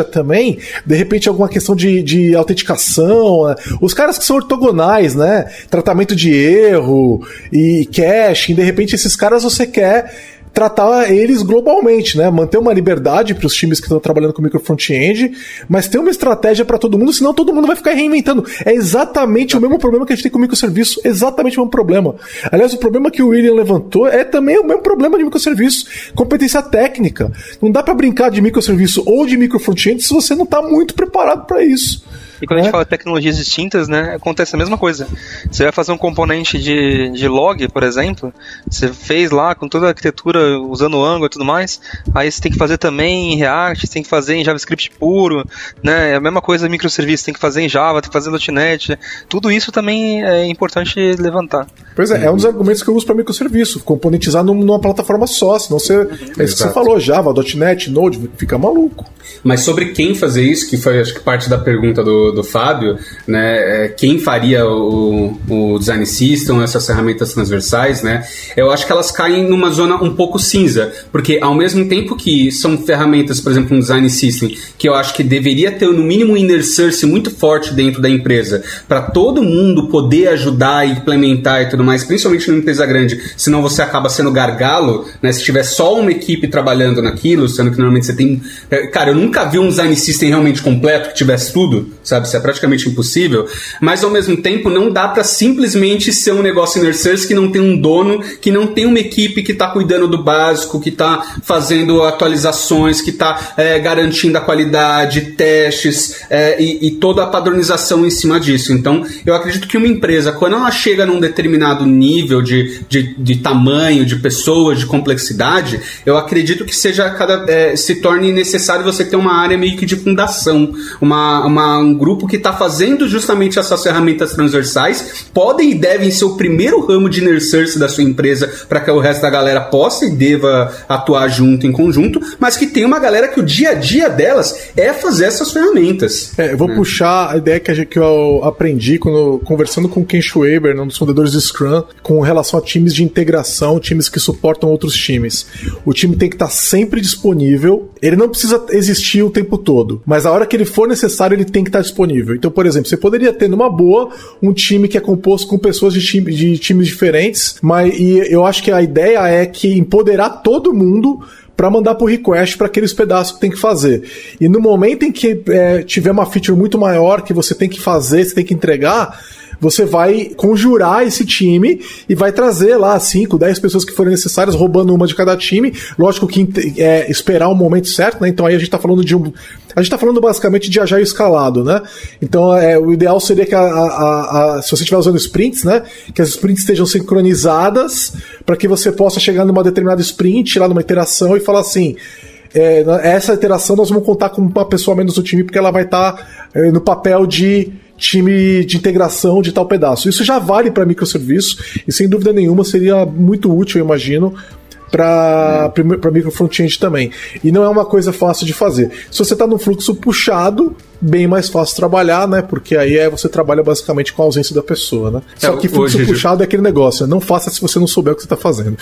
também, de repente alguma questão de, de autenticação, né? os caras que são ortogonais, né? Tratamento de erro e caching, de repente esses caras você quer tratar eles globalmente, né? Manter uma liberdade para os times que estão trabalhando com micro front-end, mas ter uma estratégia para todo mundo, senão todo mundo vai ficar reinventando. É exatamente o mesmo problema que a gente tem com microserviço, exatamente o mesmo problema. Aliás, o problema que o William levantou é também o mesmo problema de microserviço, competência técnica. Não dá para brincar de microserviço ou de micro front-end se você não está muito preparado para isso. E quando é. a gente é. fala de tecnologias distintas, né, acontece a mesma coisa. Você vai fazer um componente de, de log, por exemplo, você fez lá com toda a arquitetura usando o Angular e tudo mais, aí você tem que fazer também em React, você tem que fazer em JavaScript puro, né, é a mesma coisa microserviço, tem que fazer em Java, tem que fazer em .NET, tudo isso também é importante levantar. Pois é, é um dos argumentos que eu uso para microserviço, componentizar numa plataforma só, senão você, uhum. é isso que você falou, Java, .NET, Node, fica maluco. Mas sobre quem fazer isso, que foi acho que parte da pergunta do, do Fábio, né, é, quem faria o, o design system, essas ferramentas transversais, né, eu acho que elas caem numa zona um pouco cinza, porque ao mesmo tempo que são ferramentas, por exemplo, um design system, que eu acho que deveria ter no mínimo um inner source muito forte dentro da empresa, para todo mundo poder ajudar e implementar e tudo mais, principalmente numa empresa grande, senão você acaba sendo gargalo, né, se tiver só uma equipe trabalhando naquilo, sendo que normalmente você tem, é, cara, eu nunca vi um design system realmente completo que tivesse tudo, sabe? Isso é praticamente impossível. Mas ao mesmo tempo, não dá para simplesmente ser um negócio inner que não tem um dono, que não tem uma equipe que está cuidando do básico, que está fazendo atualizações, que está é, garantindo a qualidade, testes é, e, e toda a padronização em cima disso. Então, eu acredito que uma empresa, quando ela chega num determinado nível de, de, de tamanho, de pessoas, de complexidade, eu acredito que seja cada é, se torne necessário você ter uma área meio que de fundação, uma, uma, um grupo que está fazendo justamente essas ferramentas transversais, podem e devem ser o primeiro ramo de inner source da sua empresa para que o resto da galera possa e deva atuar junto em conjunto, mas que tem uma galera que o dia a dia delas é fazer essas ferramentas. É, eu vou né? puxar a ideia que, eu aprendi quando conversando com Ken Schwaber, um dos fundadores do Scrum, com relação a times de integração, times que suportam outros times. O time tem que estar tá sempre disponível, ele não precisa existir o tempo todo, mas a hora que ele for necessário, ele tem que estar disponível. Então, por exemplo, você poderia ter numa boa um time que é composto com pessoas de, time, de times diferentes, mas e eu acho que a ideia é que empoderar todo mundo para mandar por request para aqueles pedaços que tem que fazer. E no momento em que é, tiver uma feature muito maior que você tem que fazer, você tem que entregar, você vai conjurar esse time e vai trazer lá 5, 10 pessoas que forem necessárias, roubando uma de cada time. Lógico que é, esperar o momento certo, né? Então aí a gente tá falando de um. A gente tá falando basicamente de agile escalado, né? Então é, o ideal seria que a, a, a, se você estiver usando sprints, né? Que as sprints estejam sincronizadas para que você possa chegar numa determinada sprint, lá numa iteração, e falar assim. É, essa iteração nós vamos contar com uma pessoa menos do time, porque ela vai estar tá, é, no papel de time de integração de tal pedaço. Isso já vale para microserviço e sem dúvida nenhuma seria muito útil, eu imagino, para para micro front-end também. E não é uma coisa fácil de fazer. Se você está no fluxo puxado, bem mais fácil trabalhar, né? Porque aí é você trabalha basicamente com a ausência da pessoa, né? É, Só que fluxo hoje, puxado é aquele negócio, não faça se você não souber o que você está fazendo.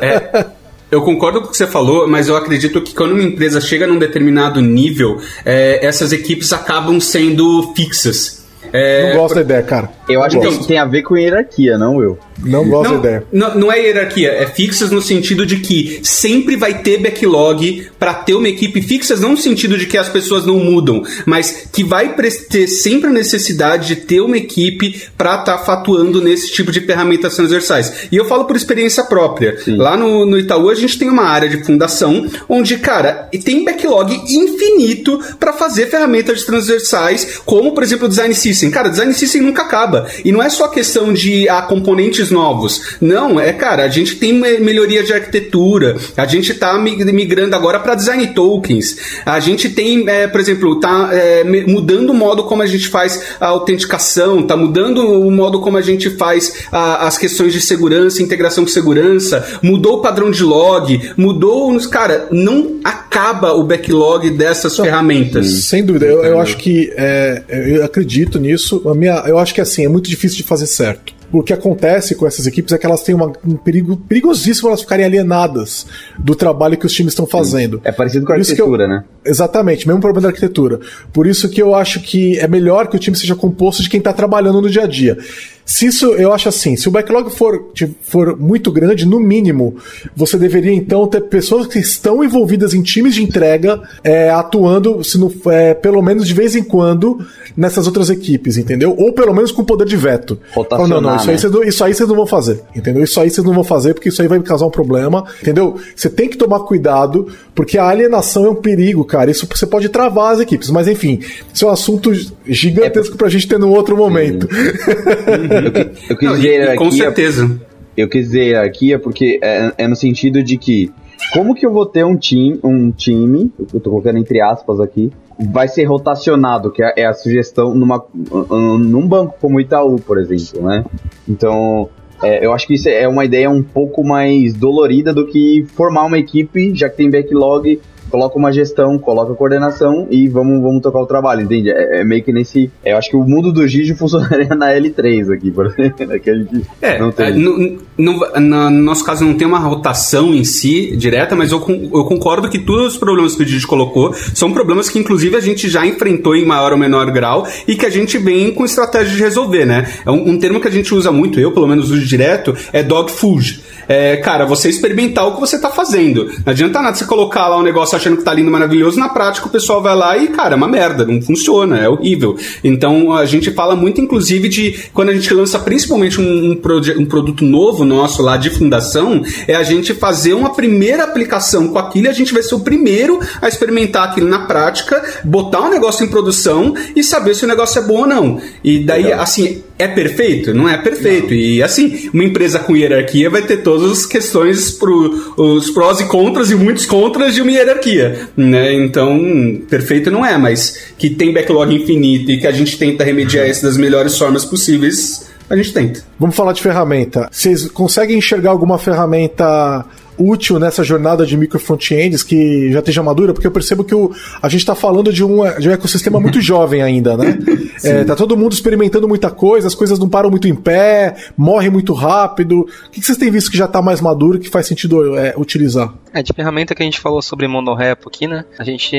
É, eu concordo com o que você falou, mas eu acredito que quando uma empresa chega num determinado nível, é, essas equipes acabam sendo fixas. É, não gosto da ideia, cara. Eu acho que tem a ver com hierarquia, não eu. Não gosto não, da ideia. Não, não é hierarquia, é fixas no sentido de que sempre vai ter backlog para ter uma equipe fixas, não no sentido de que as pessoas não mudam, mas que vai ter sempre a necessidade de ter uma equipe para estar tá fatuando nesse tipo de ferramentas transversais. E eu falo por experiência própria. Sim. Lá no, no Itaú a gente tem uma área de fundação onde, cara, tem backlog infinito para fazer ferramentas transversais, como por exemplo o Design System. Cara, Design System nunca acaba. E não é só questão de ah, componentes novos. Não, é, cara, a gente tem melhoria de arquitetura, a gente tá migrando agora para design tokens, a gente tem, é, por exemplo, tá é, mudando o modo como a gente faz a autenticação, tá mudando o modo como a gente faz a, as questões de segurança, integração com segurança, mudou o padrão de log, mudou. Cara, não acaba o backlog dessas não, ferramentas. Sem dúvida, eu, eu acho que é, eu acredito nisso. A minha, eu acho que assim, é muito difícil de fazer certo o que acontece com essas equipes é que elas têm uma, um perigo perigosíssimo elas ficarem alienadas do trabalho que os times estão fazendo. É parecido com a arquitetura, eu, né? Exatamente, mesmo problema da arquitetura. Por isso que eu acho que é melhor que o time seja composto de quem está trabalhando no dia a dia. Se isso, eu acho assim, se o backlog for, for muito grande, no mínimo, você deveria então ter pessoas que estão envolvidas em times de entrega, é, atuando, se no, é, pelo menos de vez em quando, nessas outras equipes, entendeu? Ou pelo menos com poder de veto. Fala, não, não, isso, né? aí vocês, isso aí vocês não vão fazer, entendeu? Isso aí vocês não vão fazer porque isso aí vai causar um problema, entendeu? Você tem que tomar cuidado, porque a alienação é um perigo, cara. Isso você pode travar as equipes, mas enfim, isso é um assunto gigantesco é... pra gente ter num outro momento. eu, quis dizer hierarquia. Com certeza. Eu quis dizer hierarquia porque é, é, no sentido de que como que eu vou ter um time, um time, eu tô colocando entre aspas aqui, vai ser rotacionado, que é, é a sugestão numa, num banco como o Itaú, por exemplo, né? Então, é, eu acho que isso é uma ideia um pouco mais dolorida do que formar uma equipe, já que tem backlog, coloca uma gestão, coloca coordenação e vamos, vamos tocar o trabalho, entende? É, é meio que nesse. É, eu acho que o mundo do Gigi funcionaria na L3 aqui, por exemplo. Né, que a gente é, não tem. É, no, no, no, nosso caso não tem uma rotação em si direta, mas eu, eu concordo que todos os problemas que o Gigi colocou são problemas que, inclusive, a gente já enfrentou em maior ou menor grau e que a gente vem com estratégia de resolver, né? É um, um termo que a gente usa muito, eu pelo menos uso direto, é dog food. É, cara, você experimentar o que você tá fazendo. Não adianta nada você colocar lá um negócio achando que tá lindo, maravilhoso, na prática o pessoal vai lá e, cara, é uma merda, não funciona, é horrível. Então a gente fala muito, inclusive, de quando a gente lança principalmente um, um, um produto novo nosso lá de fundação, é a gente fazer uma primeira aplicação com aquilo e a gente vai ser o primeiro a experimentar aquilo na prática, botar o um negócio em produção e saber se o negócio é bom ou não. E daí, Legal. assim, é perfeito? Não é perfeito. Não. E assim, uma empresa com hierarquia vai ter todas as questões, pro, os prós e contras e muitos contras de uma hierarquia. Né? Então, perfeito não é, mas que tem backlog infinito e que a gente tenta remediar isso das melhores formas possíveis, a gente tenta. Vamos falar de ferramenta. Vocês conseguem enxergar alguma ferramenta útil nessa jornada de micro frontends que já esteja madura, porque eu percebo que o, a gente está falando de um, de um ecossistema muito jovem ainda, né? é, tá todo mundo experimentando muita coisa, as coisas não param muito em pé, morrem muito rápido. O que, que vocês têm visto que já está mais maduro que faz sentido é, utilizar? É, de ferramenta que a gente falou sobre monorepo aqui, né? A gente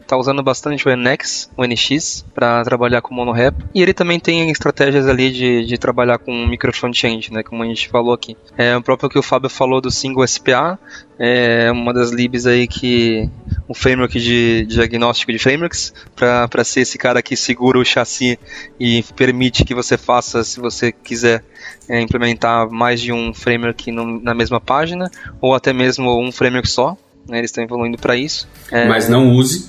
está usando bastante o NX, o NX, para trabalhar com monorepo. E ele também tem estratégias ali de, de trabalhar com micro frontend, né? Como a gente falou aqui. É o próprio que o Fábio falou do single SPA é uma das libs aí que um framework de, diagnóstico de frameworks para ser esse cara que segura o chassi e permite que você faça se você quiser é, implementar mais de um framework no, na mesma página ou até mesmo um framework só né, eles estão evoluindo para isso. É, Mas não use.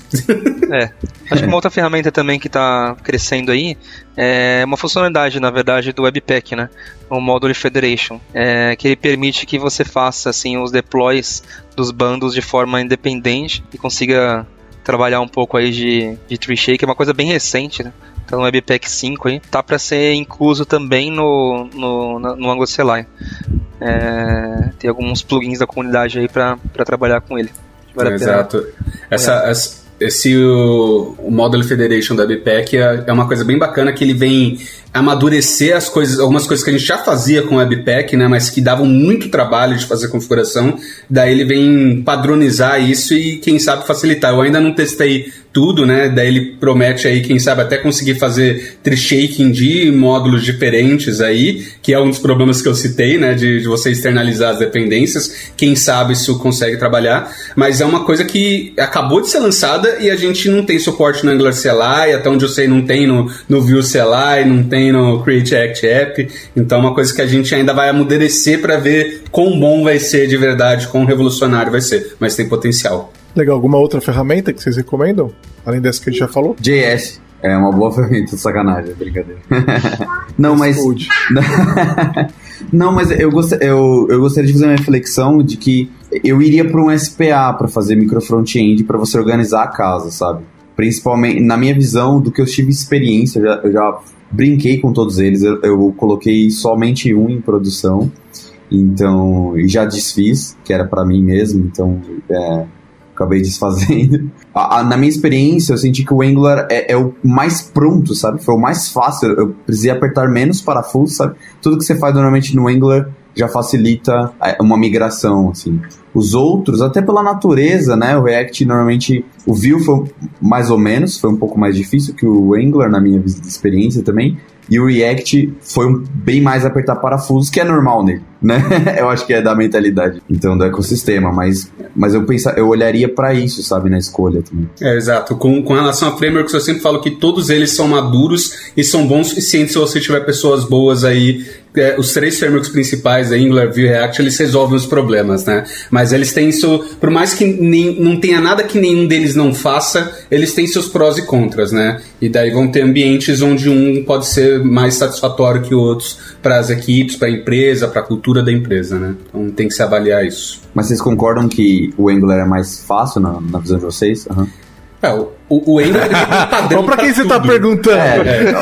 é. Acho que uma outra ferramenta também que está crescendo aí é uma funcionalidade, na verdade, do Webpack, né? O Module Federation, é, que ele permite que você faça assim os deploys dos bandos de forma independente e consiga trabalhar um pouco aí de, de tree shake, é uma coisa bem recente, né? No Webpack 5 aí. Tá para ser incluso também no, no, no Angular CLI. É, tem alguns plugins da comunidade aí para trabalhar com ele. Vale Exato. Essa, essa, esse o, o Model Federation da BPEC é, é uma coisa bem bacana que ele vem amadurecer as coisas, algumas coisas que a gente já fazia com o Webpack, né, mas que davam muito trabalho de fazer configuração. Daí ele vem padronizar isso e quem sabe facilitar. Eu ainda não testei tudo, né? Daí ele promete aí, quem sabe, até conseguir fazer tree shaking de módulos diferentes aí, que é um dos problemas que eu citei, né? De, de você externalizar as dependências. Quem sabe isso consegue trabalhar. Mas é uma coisa que acabou de ser lançada e a gente não tem suporte no Angular CLI, até onde eu sei não tem no, no Vue CLI, não tem no Create Act App. Então é uma coisa que a gente ainda vai amadurecer para ver quão bom vai ser de verdade, quão revolucionário vai ser. Mas tem potencial. Legal, alguma outra ferramenta que vocês recomendam? Além dessa que a gente já falou? JS. É uma boa ferramenta, sacanagem, é brincadeira. não, mas. não, mas eu, gost... eu, eu gostaria de fazer uma reflexão de que eu iria para um SPA para fazer micro front-end para você organizar a casa, sabe? Principalmente, na minha visão, do que eu tive experiência, eu já, eu já brinquei com todos eles, eu, eu coloquei somente um em produção, então, e já desfiz, que era para mim mesmo, então. É, acabei desfazendo. A, a, na minha experiência, eu senti que o Angular é, é, o mais pronto, sabe? Foi o mais fácil. Eu precisei apertar menos parafusos, sabe? Tudo que você faz normalmente no Angular já facilita uma migração, assim. Os outros, até pela natureza, né? O React normalmente, o Vue foi mais ou menos, foi um pouco mais difícil que o Angular na minha experiência também. E o React foi um, bem mais apertar parafusos, que é normal nele, né? eu acho que é da mentalidade, então, do ecossistema. Mas, mas eu pensa, eu olharia para isso, sabe, na escolha também. É, exato. Com, com relação a frameworks, eu sempre falo que todos eles são maduros e são bons o suficiente se você tiver pessoas boas aí é, os três frameworks principais, Angular, Vue React, eles resolvem os problemas, né? Mas eles têm isso, por mais que nem, não tenha nada que nenhum deles não faça, eles têm seus prós e contras, né? E daí vão ter ambientes onde um pode ser mais satisfatório que outros para as equipes, para a empresa, para a cultura da empresa, né? Então tem que se avaliar isso. Mas vocês concordam que o Angular é mais fácil na, na visão de vocês? Uhum. É, o, o Angular tem um padrão. pra quem você tá perguntando? É, é.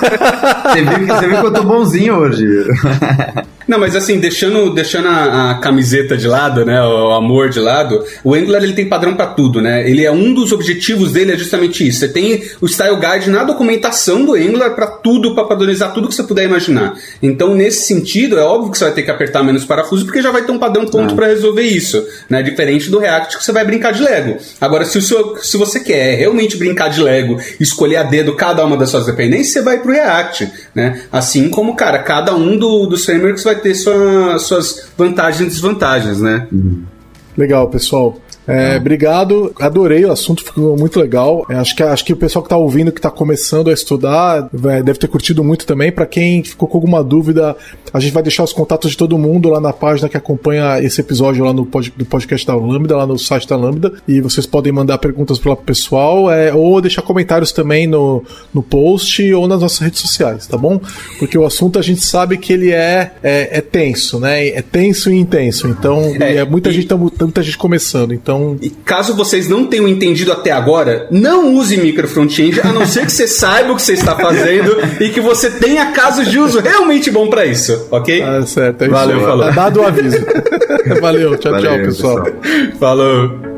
Você, viu, você viu que eu tô bonzinho hoje. Não, mas assim, deixando, deixando a, a, camiseta de lado, né, o amor de lado, o Angular ele tem padrão para tudo, né? Ele é um dos objetivos dele é justamente isso. Você tem o style guide na documentação do Angular para tudo, para padronizar tudo que você puder imaginar. Então, nesse sentido, é óbvio que você vai ter que apertar menos parafuso porque já vai ter um padrão pronto para resolver isso, né? Diferente do React que você vai brincar de Lego. Agora, se, o seu, se você quer realmente brincar de Lego, escolher a dedo cada uma das suas dependências, você vai pro React, né? Assim como, cara, cada um do, dos frameworks vai ter sua, suas vantagens e desvantagens, né? Uhum. Legal, pessoal. É, obrigado, adorei o assunto, ficou muito legal. É, acho, que, acho que o pessoal que está ouvindo, que está começando a estudar, deve ter curtido muito também. Para quem ficou com alguma dúvida, a gente vai deixar os contatos de todo mundo lá na página que acompanha esse episódio lá no, pod, no podcast da Lambda, lá no site da Lambda. E vocês podem mandar perguntas para o pessoal é, ou deixar comentários também no, no post ou nas nossas redes sociais, tá bom? Porque o assunto a gente sabe que ele é, é, é tenso, né? É tenso e intenso. Então, é, é muita, e... gente, muita gente começando. Então, então. E caso vocês não tenham entendido até agora, não use micro front-end, a não ser que você saiba o que você está fazendo e que você tenha casos de uso realmente bom para isso, ok? Ah, certo. É Valeu, isso. falou. Tá dado o aviso. Valeu, tchau, Valeu, tchau, pessoal. pessoal. Falou.